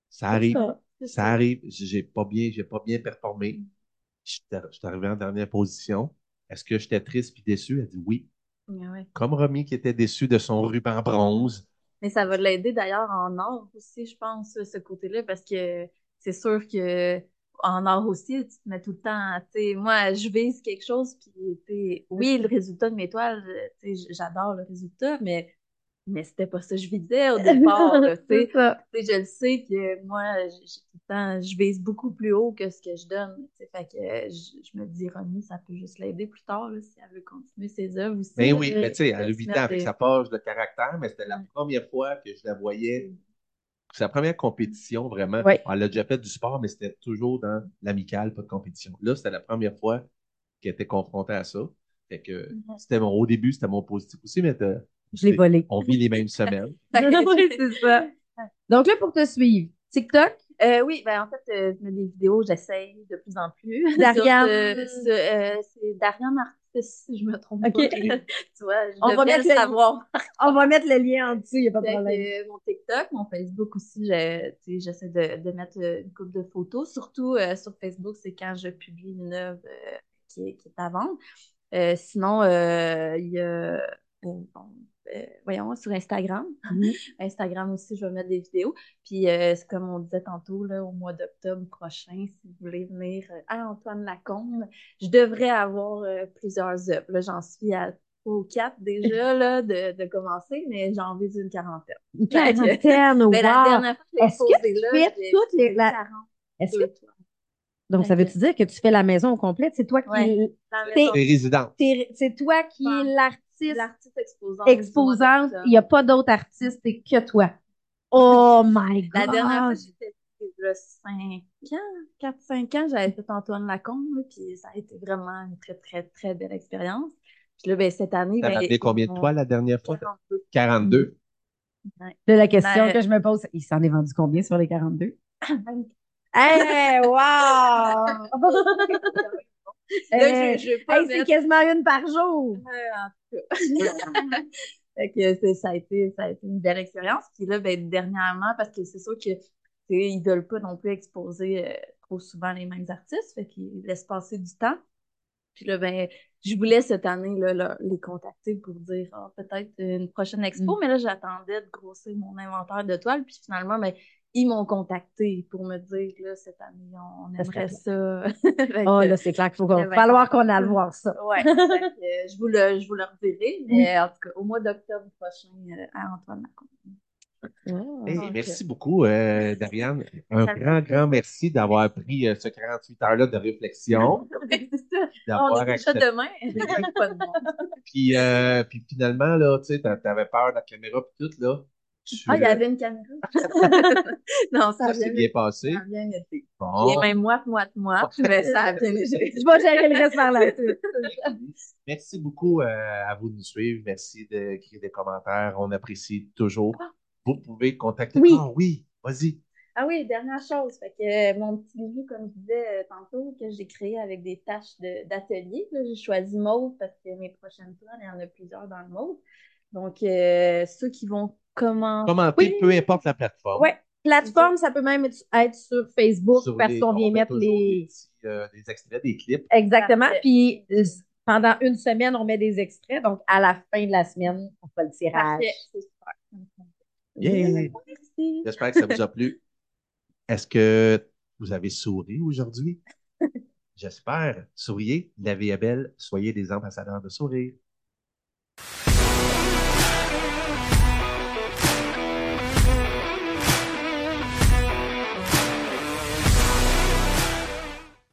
ça arrive. ça. Arrive, j'ai pas bien, j'ai pas bien performé. J'étais j'étais arrivé en dernière position. Est-ce que j'étais triste puis déçu? Elle dit oui. Ouais. Comme Romy qui était déçu de son ruban bronze. Mais ça va l'aider d'ailleurs en or aussi, je pense, ce côté-là, parce que c'est sûr que en art aussi, tu te mets tout le temps, tu sais, moi, je vise quelque chose, puis, oui, le résultat de mes toiles, tu sais, j'adore le résultat, mais, mais c'était pas ça que je visais au départ, là, tu sais. Je le sais que moi, j'ai j'ai tout le temps, je vise beaucoup plus haut que ce que je donne. Fait que je, je me dis, Romy, ça peut juste l'aider plus tard, là, si elle veut continuer ses œuvres aussi. Ben oui, mais tu sais, elle a se 8 mettre ans avec sa page de caractère, mais c'était la Ouais. première fois que je la voyais. C'est la première compétition, vraiment. Ouais. Elle a déjà fait du sport, mais c'était toujours dans l'amical, pas de compétition. Là, c'était la première fois qu'elle était confrontée à ça. Fait que Mhm. c'était mon, au début, c'était mon positif aussi, mais t'as- Je l'ai volé. on vit les mêmes semaines. oui, c'est ça. Donc là, pour te suivre, TikTok, Euh, oui, ben en fait, euh, je mets des vidéos, j'essaye de plus en plus. Ce- euh, c'est Dariane Artis, si je me trompe Ok. pas. tu vois, je On va mettre le savoir. on va mettre le lien en dessous, il n'y a pas de problème. euh, mon TikTok, mon Facebook aussi, j'essaie de, de mettre une couple de photos. Surtout euh, sur Facebook, c'est quand je publie une œuvre euh, qui, est, qui est à vendre. Euh, sinon, euh, il y a, euh, bon, voyons, sur Instagram. Mhm. Instagram aussi, je vais mettre des vidéos. Puis, euh, c'est comme on disait tantôt, là, au mois d'octobre prochain, si vous voulez venir euh, à Antoine Lacombe, je devrais avoir euh, plusieurs œuvres. Là, j'en suis à ou quatre déjà là, de, de commencer, mais j'en vise une quarantaine. Une quarantaine, wow! Fois que je l'ai Est-ce que tu là, fais j'ai toutes les- fait la- 42 Est-ce que... Donc, ça veut-tu dire que tu fais la maison au complet? C'est toi qui... Ouais. T'es- t'es- C'est toi qui Ouais. es l'artiste l'artiste exposante. exposante. Il n'y a pas d'autre artiste, que toi. Oh my God! La dernière fois, j'étais là, 5 ans, 4-5 ans, j'avais fait Antoine Lacombe, puis ça a été vraiment une très, très, très belle expérience. Puis là, ben, cette année, T'as ben, rappelé combien de fois la dernière fois? 42. 42. De la question Ben, que je me pose, il s'en est vendu combien sur les 42? Hey, wow! Là, Euh, je, hey, c'est mettre- quasiment une par jour! En tout cas. fait que ça a été, ça a été une belle expérience. Puis là, ben, dernièrement, parce que c'est sûr que tu sais, ils veulent pas non plus exposer euh, trop souvent les mêmes artistes, fait qu'ils laissent passer du temps. Puis là, ben, je voulais cette année là, là, les contacter pour dire Ah, peut-être une prochaine expo, Mm. mais là, j'attendais de grossir mon inventaire de toiles. Puis finalement, ben, ils m'ont contacté pour me dire là, cette année, on, aimerait ça. Oh là, c'est clair qu'il faut qu'on- Eh ben, falloir qu'on aille voir ça. Que, euh, je vous le, je vous le redirai, mais en tout cas, au mois d'octobre prochain, euh, à Antoine. Hey, Ok. Merci beaucoup, euh, Dariane. Un Ça grand, fait grand merci d'avoir pris euh, ce 48 heures-là de réflexion. c'est ça. On est déjà demain. Puis, euh, puis finalement, là, tu t'avais peur de la caméra puis tout, là. Tu- Ah, il y avait une caméra. non, ça ça s'est bien, passé. ça a bien été. Bon. Il est même moite, moite, moite, mais ça a bien été. Je vais gérer le reste par suite. Merci beaucoup euh, à vous de nous suivre. Merci d'écrire des commentaires. On apprécie toujours. Vous pouvez contacter. Oui. Ah oui, vas-y. Ah oui, dernière chose. Fait que euh, mon petit bijou, comme je disais euh, tantôt, que j'ai créé avec des tâches d'atelier. Là, J'ai choisi mauve parce que mes prochaines toiles, il y en a plusieurs dans le mauve. Donc, euh, ceux qui vont commencer. Commentez, Oui. peu importe la plateforme. Ouais. Plateforme, ça peut même être être sur Facebook Sur parce qu'on vient mettre les. Des, petits, euh, des extraits, des clips. Exactement. Parfait. Puis pendant une semaine, on met des extraits. Donc, à la fin de la semaine, on fait le tirage. C'est super. Yeah. J'espère que ça vous a plu. Est-ce que vous avez souri aujourd'hui? J'espère. Souriez, la vie est belle, soyez des ambassadeurs de sourire.